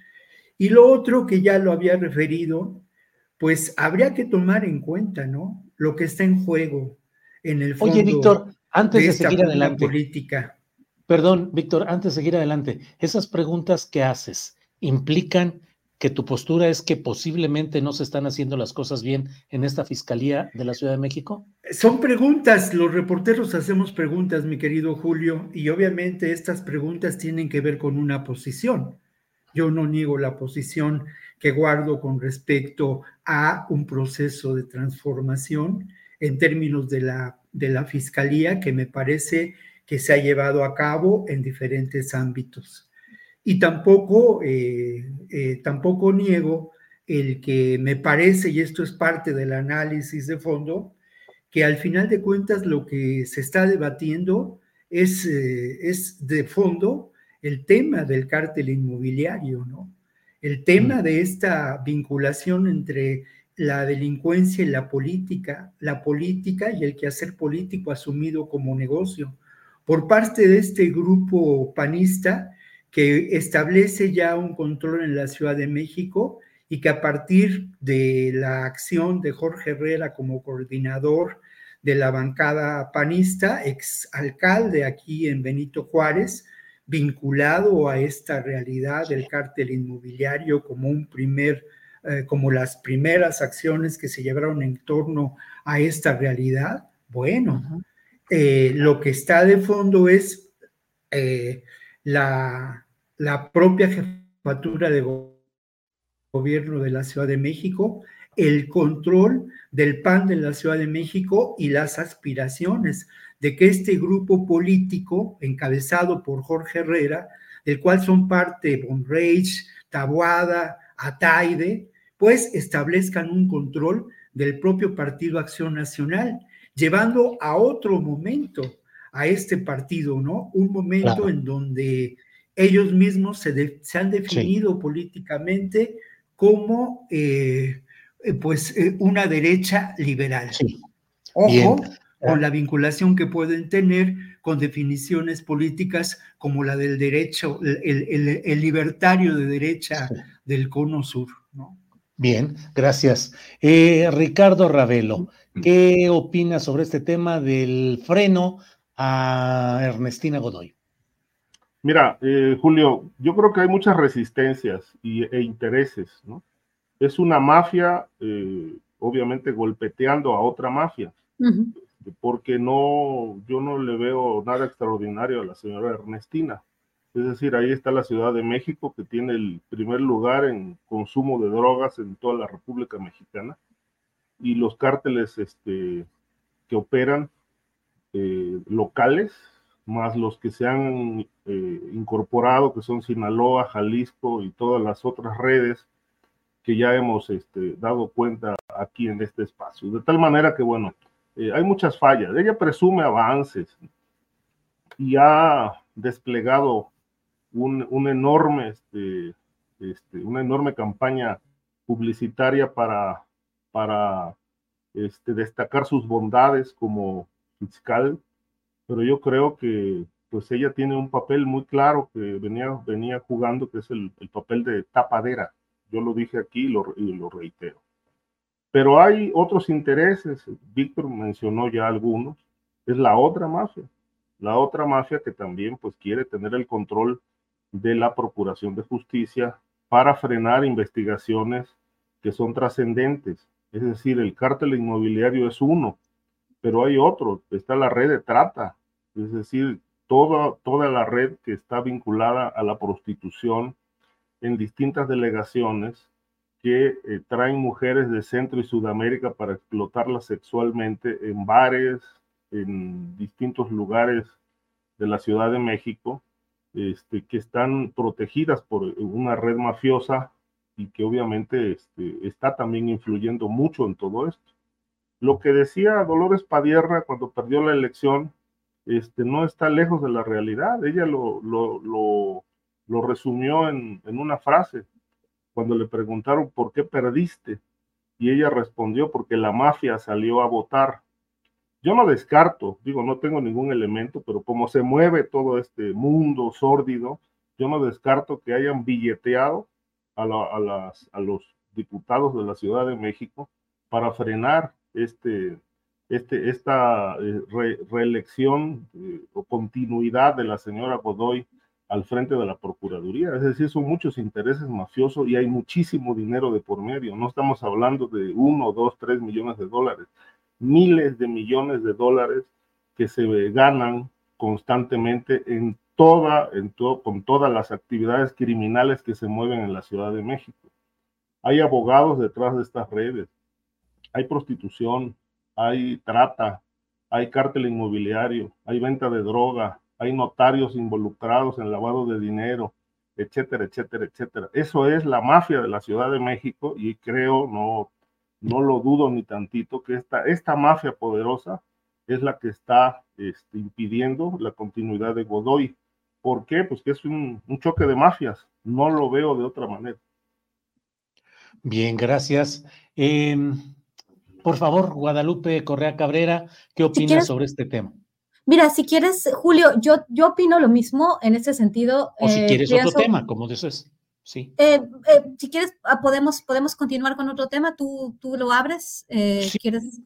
S2: Y lo otro que ya lo había referido, pues habría que tomar en cuenta, ¿no? Lo que está en juego en el fondo
S1: Oye, Víctor, antes de, seguir adelante.
S2: Política.
S1: Perdón, Víctor, antes de seguir adelante, esas preguntas que haces implican que tu postura es que posiblemente no se están haciendo las cosas bien en esta Fiscalía de la Ciudad de México?
S2: Son preguntas, los reporteros hacemos preguntas, mi querido Julio, y obviamente estas preguntas tienen que ver con una posición. Yo no niego la posición que guardo con respecto a un proceso de transformación en términos de la, de la Fiscalía que me parece que se ha llevado a cabo en diferentes ámbitos. Y tampoco, eh, eh, tampoco niego el que me parece, y esto es parte del análisis de fondo, que al final de cuentas lo que se está debatiendo es, eh, es de fondo el tema del cártel inmobiliario, ¿no? El tema de esta vinculación entre la delincuencia y la política, la política y el quehacer político asumido como negocio por parte de este grupo panista que establece ya un control en la Ciudad de México y que a partir de la acción de Jorge Herrera como coordinador de la bancada panista, ex alcalde aquí en Benito Juárez, vinculado a esta realidad del cártel inmobiliario como un primer, eh, como las primeras acciones que se llevaron en torno a esta realidad, bueno, eh, lo que está de fondo es eh, la, propia jefatura de gobierno de la Ciudad de México, el control del PAN de la Ciudad de México y las aspiraciones de que este grupo político, encabezado por Jorge Herrera, del cual son parte Bonrage, Tabuada, Ataide, pues establezcan un control del propio Partido Acción Nacional, llevando a otro momento a este partido, ¿no? Un momento en donde ellos mismos se, han definido políticamente como eh, eh, pues eh, una derecha liberal. Ojo con la vinculación que pueden tener con definiciones políticas como la del derecho, el, libertario de derecha del cono sur, ¿no?
S1: Bien, gracias. Ricardo Ravelo, ¿qué opinas sobre este tema del freno a Ernestina Godoy?
S4: Mira, eh, Julio, yo creo que hay muchas resistencias y, e intereses, ¿no? Es una mafia, eh, obviamente, golpeteando a otra mafia, porque no, yo no le veo nada extraordinario a la señora Ernestina. Es decir, ahí está la Ciudad de México, que tiene el primer lugar en consumo de drogas en toda la República Mexicana, y los cárteles este, que operan eh, locales, más los que se han eh, incorporado, que son Sinaloa, Jalisco y todas las otras redes que ya hemos este, dado cuenta aquí en este espacio. De tal manera que, bueno, eh, hay muchas fallas. Ella presume avances y ha desplegado un, enorme, este, este, una enorme campaña publicitaria para, para este, destacar sus bondades como fiscal, pero yo creo que pues ella tiene un papel muy claro que venía, venía jugando, que es el, papel de tapadera. Yo lo dije aquí y lo, y lo reitero. Pero hay otros intereses, Víctor mencionó ya algunos, es la otra mafia, la otra mafia que también pues quiere tener el control de la Procuración de Justicia para frenar investigaciones que son trascendentes. Es decir, el cártel inmobiliario es uno, pero hay otro, está la red de trata, es decir, toda, toda la red que está vinculada a la prostitución en distintas delegaciones que eh, traen mujeres de Centro y Sudamérica para explotarlas sexualmente en bares, en distintos lugares de la Ciudad de México, este, que están protegidas por una red mafiosa y que obviamente este, está también influyendo mucho en todo esto. Lo que decía Dolores Padierna cuando perdió la elección este, no está lejos de la realidad. Ella lo, lo, lo, lo resumió en, en una frase cuando le preguntaron por qué perdiste y ella respondió porque la mafia salió a votar. Yo no descarto, digo, no tengo ningún elemento, pero como se mueve todo este mundo sórdido, yo no descarto que hayan billeteado a, las, a los diputados de la Ciudad de México para frenar este, este, esta eh, reelección eh, o continuidad de la señora Godoy al frente de la Procuraduría. Es decir, son muchos intereses mafiosos y hay muchísimo dinero de por medio. No estamos hablando de uno, dos, tres millones de dólares, miles de millones de dólares que se ganan constantemente en toda, en con todas las actividades criminales que se mueven en la Ciudad de México. Hay abogados detrás de estas redes, hay prostitución, hay trata, hay cártel inmobiliario, hay venta de droga, hay notarios involucrados en lavado de dinero, etcétera, etcétera, etcétera. Eso es la mafia de la Ciudad de México y creo, no, no lo dudo ni tantito, que esta, mafia poderosa es la que está este, impidiendo la continuidad de Godoy. ¿Por qué? Pues que es un, choque de mafias, no lo veo de otra manera.
S1: Bien, gracias. Eh, por favor, Guadalupe Correa Cabrera, ¿qué opinas sobre este tema?
S3: Mira, si quieres, Julio, yo, yo opino lo mismo en ese sentido.
S1: O si eh, quieres otro tema, como dices. Sí.
S3: Eh, eh, si quieres, ah, podemos, podemos continuar con otro tema. Tú, tú lo abres. Sí. ¿Quieres?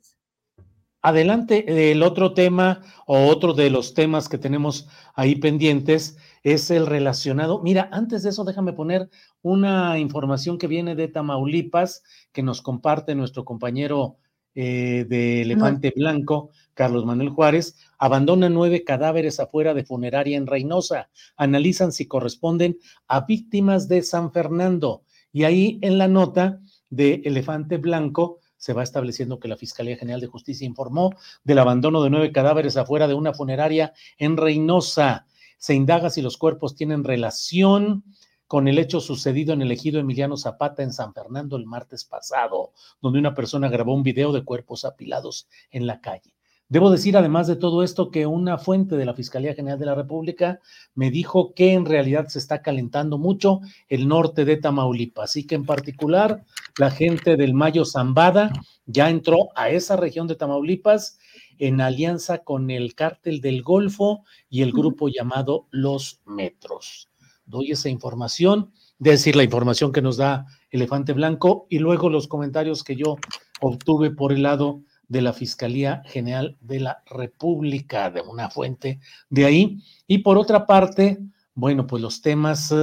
S1: Adelante, el otro tema o otro de los temas que tenemos ahí pendientes es el relacionado. Mira, antes de eso, déjame poner una información que viene de Tamaulipas, que nos comparte nuestro compañero eh, de Elefante Blanco, Carlos Manuel Juárez, abandona nueve cadáveres afuera de funeraria en Reynosa. Analizan si corresponden a víctimas de San Fernando. Y ahí en la nota de Elefante Blanco se va estableciendo que la Fiscalía General de Justicia informó del abandono de nueve cadáveres afuera de una funeraria en Reynosa. Se indaga si los cuerpos tienen relación con el hecho sucedido en el ejido Emiliano Zapata en San Fernando el martes pasado, donde una persona grabó un video de cuerpos apilados en la calle. Debo decir, además de todo esto, que una fuente de la Fiscalía General de la República me dijo que en realidad se está calentando mucho el norte de Tamaulipas y que en particular la gente del Mayo Zambada ya entró a esa región de Tamaulipas en alianza con el cártel del Golfo y el grupo llamado Los Metros doy esa información, decir la información que nos da Elefante Blanco y luego los comentarios que yo obtuve por el lado de la Fiscalía General de la República, de una fuente de ahí. Y por otra parte, bueno, pues los temas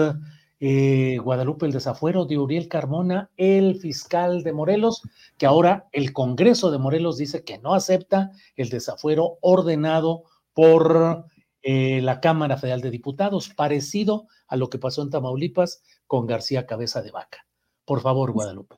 S1: eh, Guadalupe el desafuero de Uriel Carmona, el fiscal de Morelos, que ahora el Congreso de Morelos dice que no acepta el desafuero ordenado por eh, la Cámara Federal de Diputados, parecido a lo que pasó en Tamaulipas con García Cabeza de Vaca. Por favor, Guadalupe.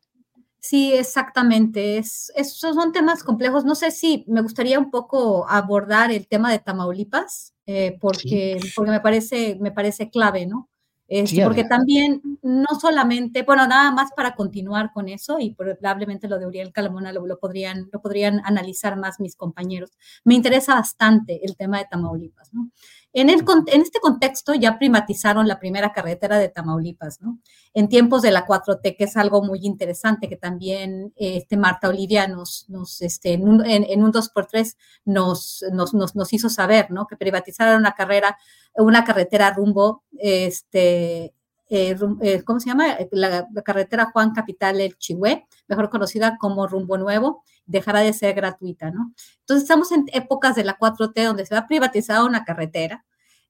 S3: Sí, exactamente. Es, esos son temas complejos. No sé si me gustaría un poco abordar el tema de Tamaulipas, eh, porque, porque me, parece, me parece clave, ¿no? Este, porque también no solamente, bueno, nada más para continuar con eso y probablemente lo de Uriel Calamona lo, lo, podrían, lo podrían analizar más mis compañeros. Me interesa bastante el tema de Tamaulipas, ¿no? En, el, en este contexto ya privatizaron la primera carretera de Tamaulipas, ¿no? En tiempos de la 4T, que es algo muy interesante, que también este, Marta Olivia nos, nos este, en, un, en, un 2x3 nos, nos, nos, nos, hizo saber, ¿no? Que privatizaron una carrera, una carretera rumbo, este, eh, eh, ¿cómo se llama? La, carretera Juan Capital El Chihué, mejor conocida como Rumbo Nuevo, dejará de ser gratuita, ¿no? Entonces estamos en épocas de la 4T donde se va a privatizar una carretera,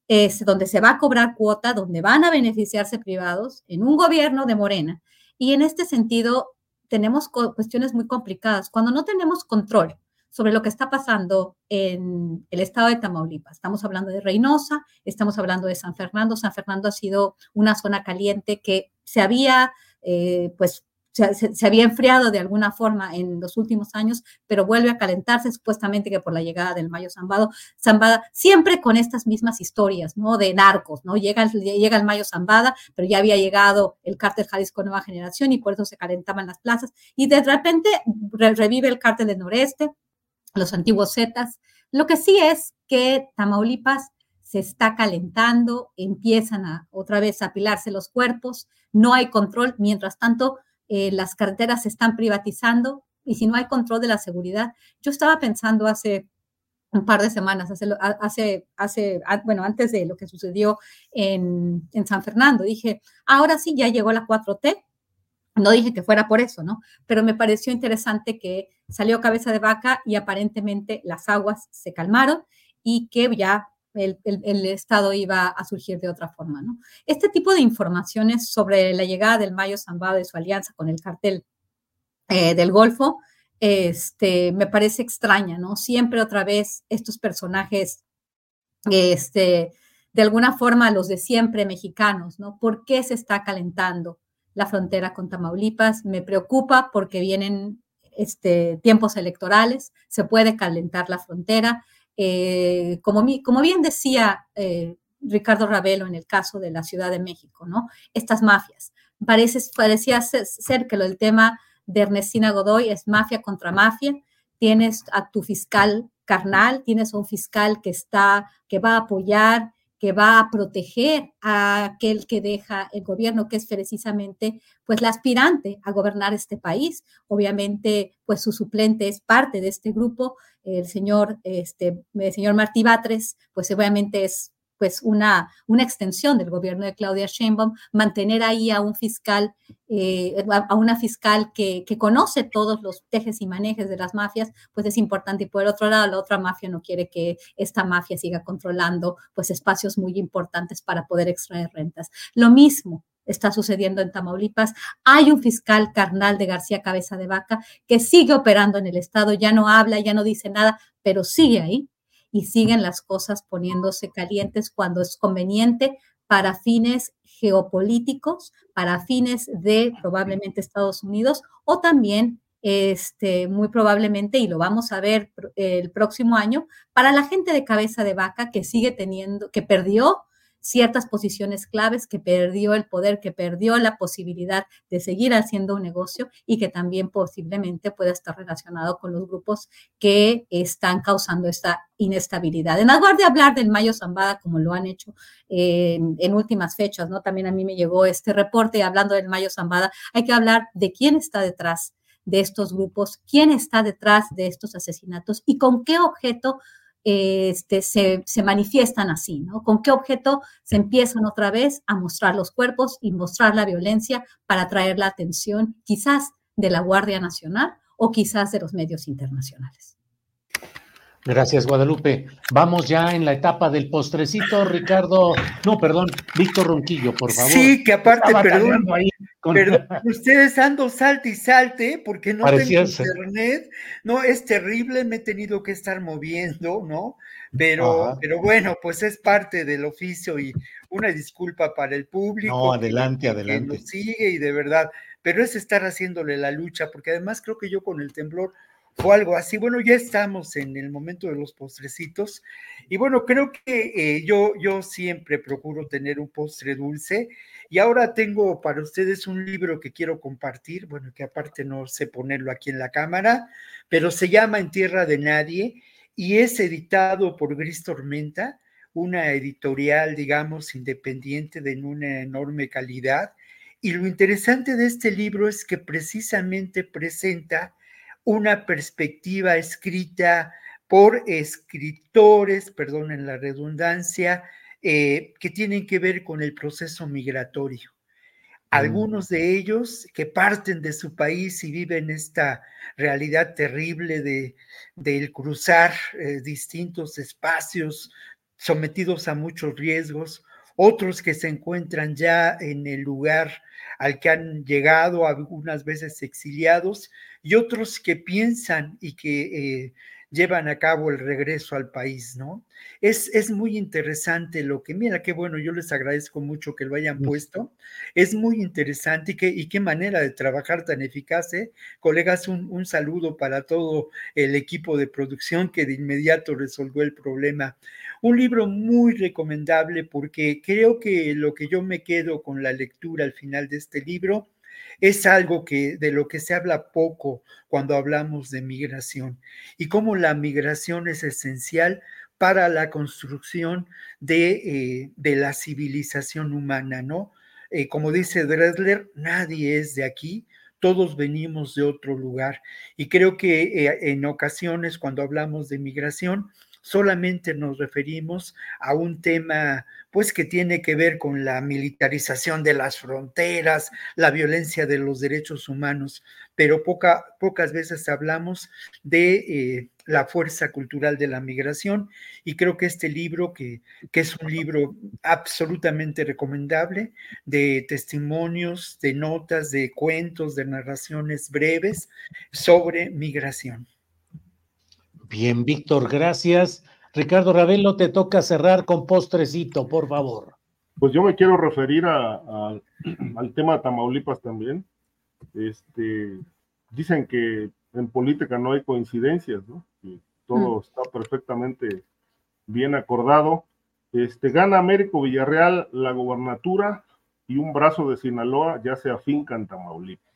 S3: es donde se va a cobrar cuota, donde van a beneficiarse privados en un gobierno de Morena. Y en este sentido tenemos cuestiones muy complicadas. Cuando no tenemos control sobre lo que está pasando en el estado de Tamaulipas. Estamos hablando de Reynosa, estamos hablando de San Fernando. San Fernando ha sido una zona caliente que se había, eh, pues, se, había enfriado de alguna forma en los últimos años, pero vuelve a calentarse supuestamente que por la llegada del Mayo Zambado, Zambada, siempre con estas mismas historias, ¿no? De narcos, ¿no? Llega, llega el Mayo Zambada, pero ya había llegado el cártel Jalisco Nueva Generación y por eso se calentaban las plazas y de repente revive el cártel del noreste, los antiguos Zetas. Lo que sí es que Tamaulipas se está calentando, empiezan a otra vez a apilarse los cuerpos, no hay control, mientras tanto eh, las carreteras se están privatizando y si no hay control de la seguridad, yo estaba pensando hace un par de semanas, hace, hace, hace bueno, antes de lo que sucedió en, en San Fernando, dije, ahora sí, ya llegó la 4T, no dije que fuera por eso, ¿no? Pero me pareció interesante que salió cabeza de vaca y aparentemente las aguas se calmaron y que ya el, Estado iba a surgir de otra forma, ¿no? Este tipo de informaciones sobre la llegada del Mayo Zambado y su alianza con el cartel eh, del Golfo, este, me parece extraña, ¿no? Siempre otra vez estos personajes, este, de alguna forma los de siempre mexicanos, ¿no? ¿Por qué se está calentando? la frontera con Tamaulipas. Me preocupa porque vienen este, tiempos electorales, se puede calentar la frontera. Eh, como, como, bien decía eh, Ricardo Ravelo en el caso de la Ciudad de México, ¿no? Estas mafias. Parece, parecía ser que lo del tema de Ernestina Godoy es mafia contra mafia. Tienes a tu fiscal carnal, tienes a un fiscal que está, que va a apoyar que va a proteger a aquel que deja el gobierno, que es precisamente pues la aspirante a gobernar este país. Obviamente, pues su suplente es parte de este grupo, el señor, este, el señor Martí Batres, pues obviamente es pues una, una extensión del gobierno de Claudia Sheinbaum, mantener ahí a un fiscal, eh, a una fiscal que, que, conoce todos los tejes y manejes de las mafias, pues es importante. Y por el otro lado, la otra mafia no quiere que esta mafia siga controlando pues espacios muy importantes para poder extraer rentas. Lo mismo está sucediendo en Tamaulipas. Hay un fiscal carnal de García Cabeza de Vaca que sigue operando en el Estado, ya no habla, ya no dice nada, pero sigue ahí y siguen las cosas poniéndose calientes cuando es conveniente para fines geopolíticos, para fines de probablemente Estados Unidos o también este, muy probablemente, y lo vamos a ver el próximo año, para la gente de cabeza de vaca que sigue teniendo, que perdió ciertas posiciones claves, que perdió el poder, que perdió la posibilidad de seguir haciendo un negocio y que también posiblemente pueda estar relacionado con los grupos que están causando esta inestabilidad. En lugar de hablar del Mayo Zambada, como lo han hecho en, en últimas fechas, ¿no? También a mí me llegó este reporte hablando del Mayo Zambada, hay que hablar de quién está detrás de estos grupos, quién está detrás de estos asesinatos y con qué objeto este, se, manifiestan así, ¿no? ¿Con qué objeto se empiezan otra vez a mostrar los cuerpos y mostrar la violencia para atraer la atención quizás de la Guardia Nacional o quizás de los medios internacionales?
S1: Gracias, Guadalupe. Vamos ya en la etapa del postrecito, Ricardo. No, perdón, Víctor Ronquillo, por favor.
S2: Sí, que aparte, perdón, ustedes ando salte y salte porque no tengo internet. No, es terrible, me he tenido que estar moviendo, ¿no? Pero, pero bueno, pues es parte del oficio y una disculpa para el público.
S1: No, adelante, adelante.
S2: Que sigue y de verdad, pero es estar haciéndole la lucha, porque además creo que yo con el temblor o algo así. Bueno, ya estamos en el momento de los postrecitos y bueno, creo que eh, yo, yo siempre procuro tener un postre dulce y ahora tengo para ustedes un libro que quiero compartir, bueno, que aparte no sé ponerlo aquí en la cámara, pero se llama En Tierra de Nadie y es editado por Gris Tormenta, una editorial, digamos, independiente de una enorme calidad. Y lo interesante de este libro es que precisamente presenta una perspectiva escrita por escritores, perdonen la redundancia, eh, que tienen que ver con el proceso migratorio. Algunos de ellos que parten de su país y viven esta realidad terrible de, cruzar eh, distintos espacios sometidos a muchos riesgos, otros que se encuentran ya en el lugar al que han llegado algunas veces exiliados y otros que piensan y que eh, llevan a cabo el regreso al país, ¿no? Es, es muy interesante lo que, mira, qué bueno, yo les agradezco mucho que lo hayan puesto. Es muy interesante y qué, y qué manera de trabajar tan eficaz, ¿eh? Colegas, un, un saludo para todo el equipo de producción que de inmediato resolvió el problema. Un libro muy recomendable porque creo que lo que yo me quedo con la lectura al final de este libro es algo que de lo que se habla poco cuando hablamos de migración y cómo la migración es esencial para la construcción de, eh, de la civilización humana, ¿no? Eh, como dice Dresler, nadie es de aquí, todos venimos de otro lugar. Y creo que eh, en ocasiones cuando hablamos de migración, solamente nos referimos a un tema pues que tiene que ver con la militarización de las fronteras, la violencia de los derechos humanos, pero poca, pocas veces hablamos de eh, la fuerza cultural de la migración y creo que este libro, que, que es un libro absolutamente recomendable, de testimonios, de notas, de cuentos, de narraciones breves sobre migración.
S1: Bien, Víctor, gracias. Ricardo Ravelo, te toca cerrar con postrecito, por favor.
S4: Pues yo me quiero referir a, al tema de Tamaulipas también. Este, dicen que en política no hay coincidencias, ¿no? todo mm. está perfectamente bien acordado. Este, gana Américo Villarreal la gobernatura y un brazo de Sinaloa ya se afinca en Tamaulipas.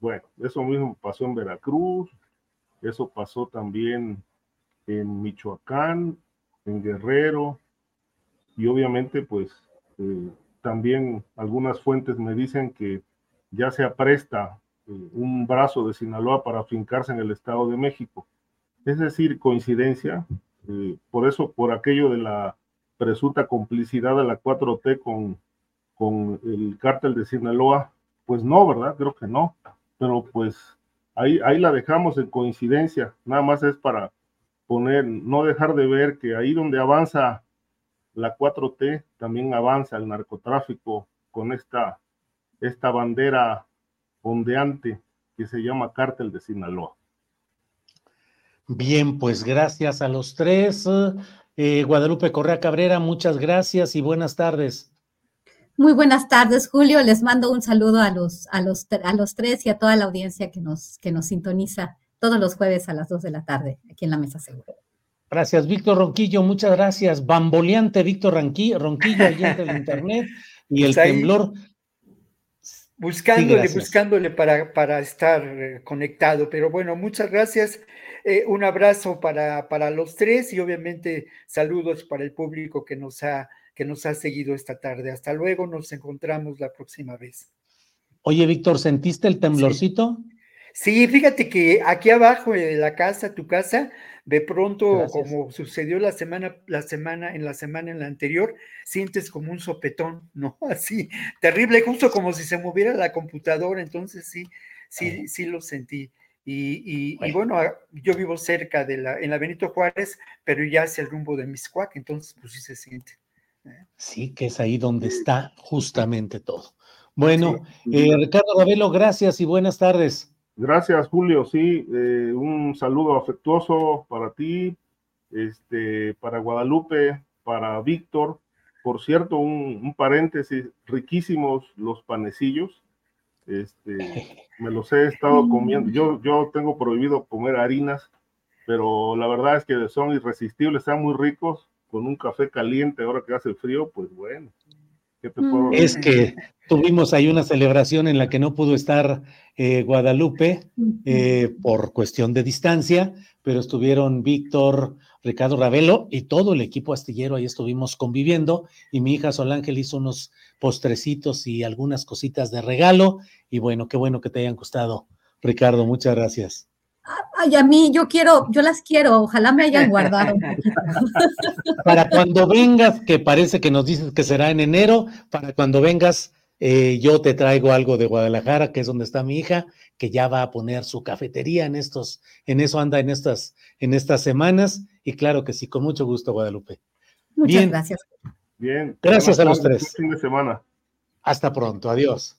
S4: Bueno, eso mismo pasó en Veracruz, eso pasó también en Michoacán, en Guerrero, y obviamente pues eh, también algunas fuentes me dicen que ya se apresta eh, un brazo de Sinaloa para afincarse en el Estado de México. Es decir, coincidencia, eh, por eso, por aquello de la presunta complicidad de la 4T con, con el cártel de Sinaloa, pues no, ¿verdad? Creo que no, pero pues ahí, ahí la dejamos en coincidencia, nada más es para poner, no dejar de ver que ahí donde avanza la 4T, también avanza el narcotráfico con esta, esta bandera ondeante que se llama Cártel de Sinaloa.
S1: Bien, pues gracias a los tres. Eh, Guadalupe Correa Cabrera, muchas gracias y buenas tardes.
S3: Muy buenas tardes, Julio. Les mando un saludo a los, a los, a los tres y a toda la audiencia que nos, que nos sintoniza todos los jueves a las dos de la tarde aquí en la Mesa Segura.
S1: Gracias, Víctor Ronquillo. Muchas gracias. Bamboleante Víctor Ronquillo, allí en el internet y el pues temblor.
S2: Buscándole, buscándole para, para estar eh, conectado. Pero bueno, muchas gracias. Eh, un abrazo para, para los tres y obviamente saludos para el público que nos ha que nos ha seguido esta tarde. Hasta luego, nos encontramos la próxima vez.
S1: Oye, Víctor, ¿sentiste el temblorcito?
S2: Sí. Fíjate que aquí abajo de la casa, tu casa, de pronto, como sucedió la semana, la semana, en la semana en la anterior, sientes como un sopetón, ¿no? Así, terrible, justo como si se moviera la computadora, entonces sí, sí, sí lo sentí. Y, y, bueno. yo vivo cerca de la, en la Benito Juárez, pero ya hacia el rumbo de Miscuac, entonces pues sí se siente.
S1: Sí, que es ahí donde está justamente todo. Bueno, eh, Ricardo Ravelo, gracias y buenas tardes.
S4: Gracias, Julio. Sí, eh, un saludo afectuoso para ti, este, para Guadalupe, para Víctor. Por cierto, un, paréntesis, riquísimos los panecillos. Este, me los he estado comiendo. Yo, yo tengo prohibido comer harinas, pero la verdad es que son irresistibles, están muy ricos con un café caliente ahora que hace frío, pues bueno.
S1: ¿Qué te puedo mm. es que tuvimos ahí una celebración en la que no pudo estar eh, Guadalupe eh, por cuestión de distancia, pero estuvieron Víctor, Ricardo Ravelo y todo el equipo astillero, ahí estuvimos conviviendo y mi hija Sol Ángel hizo unos postrecitos y algunas cositas de regalo y bueno, qué bueno que te hayan gustado. Ricardo, muchas gracias.
S3: Ay, a mí, yo quiero, yo las quiero, ojalá me hayan guardado.
S1: para cuando vengas, que parece que nos dices que será en enero, para cuando vengas, eh, yo te traigo algo de Guadalajara, que es donde está mi hija, que ya va a poner su cafetería en estos, en eso anda en estas, en estas semanas, y claro que sí, con mucho gusto, Guadalupe.
S3: Muchas gracias.
S4: Bien.
S1: Gracias a los tres.
S4: Fin de semana.
S1: Hasta pronto, adiós.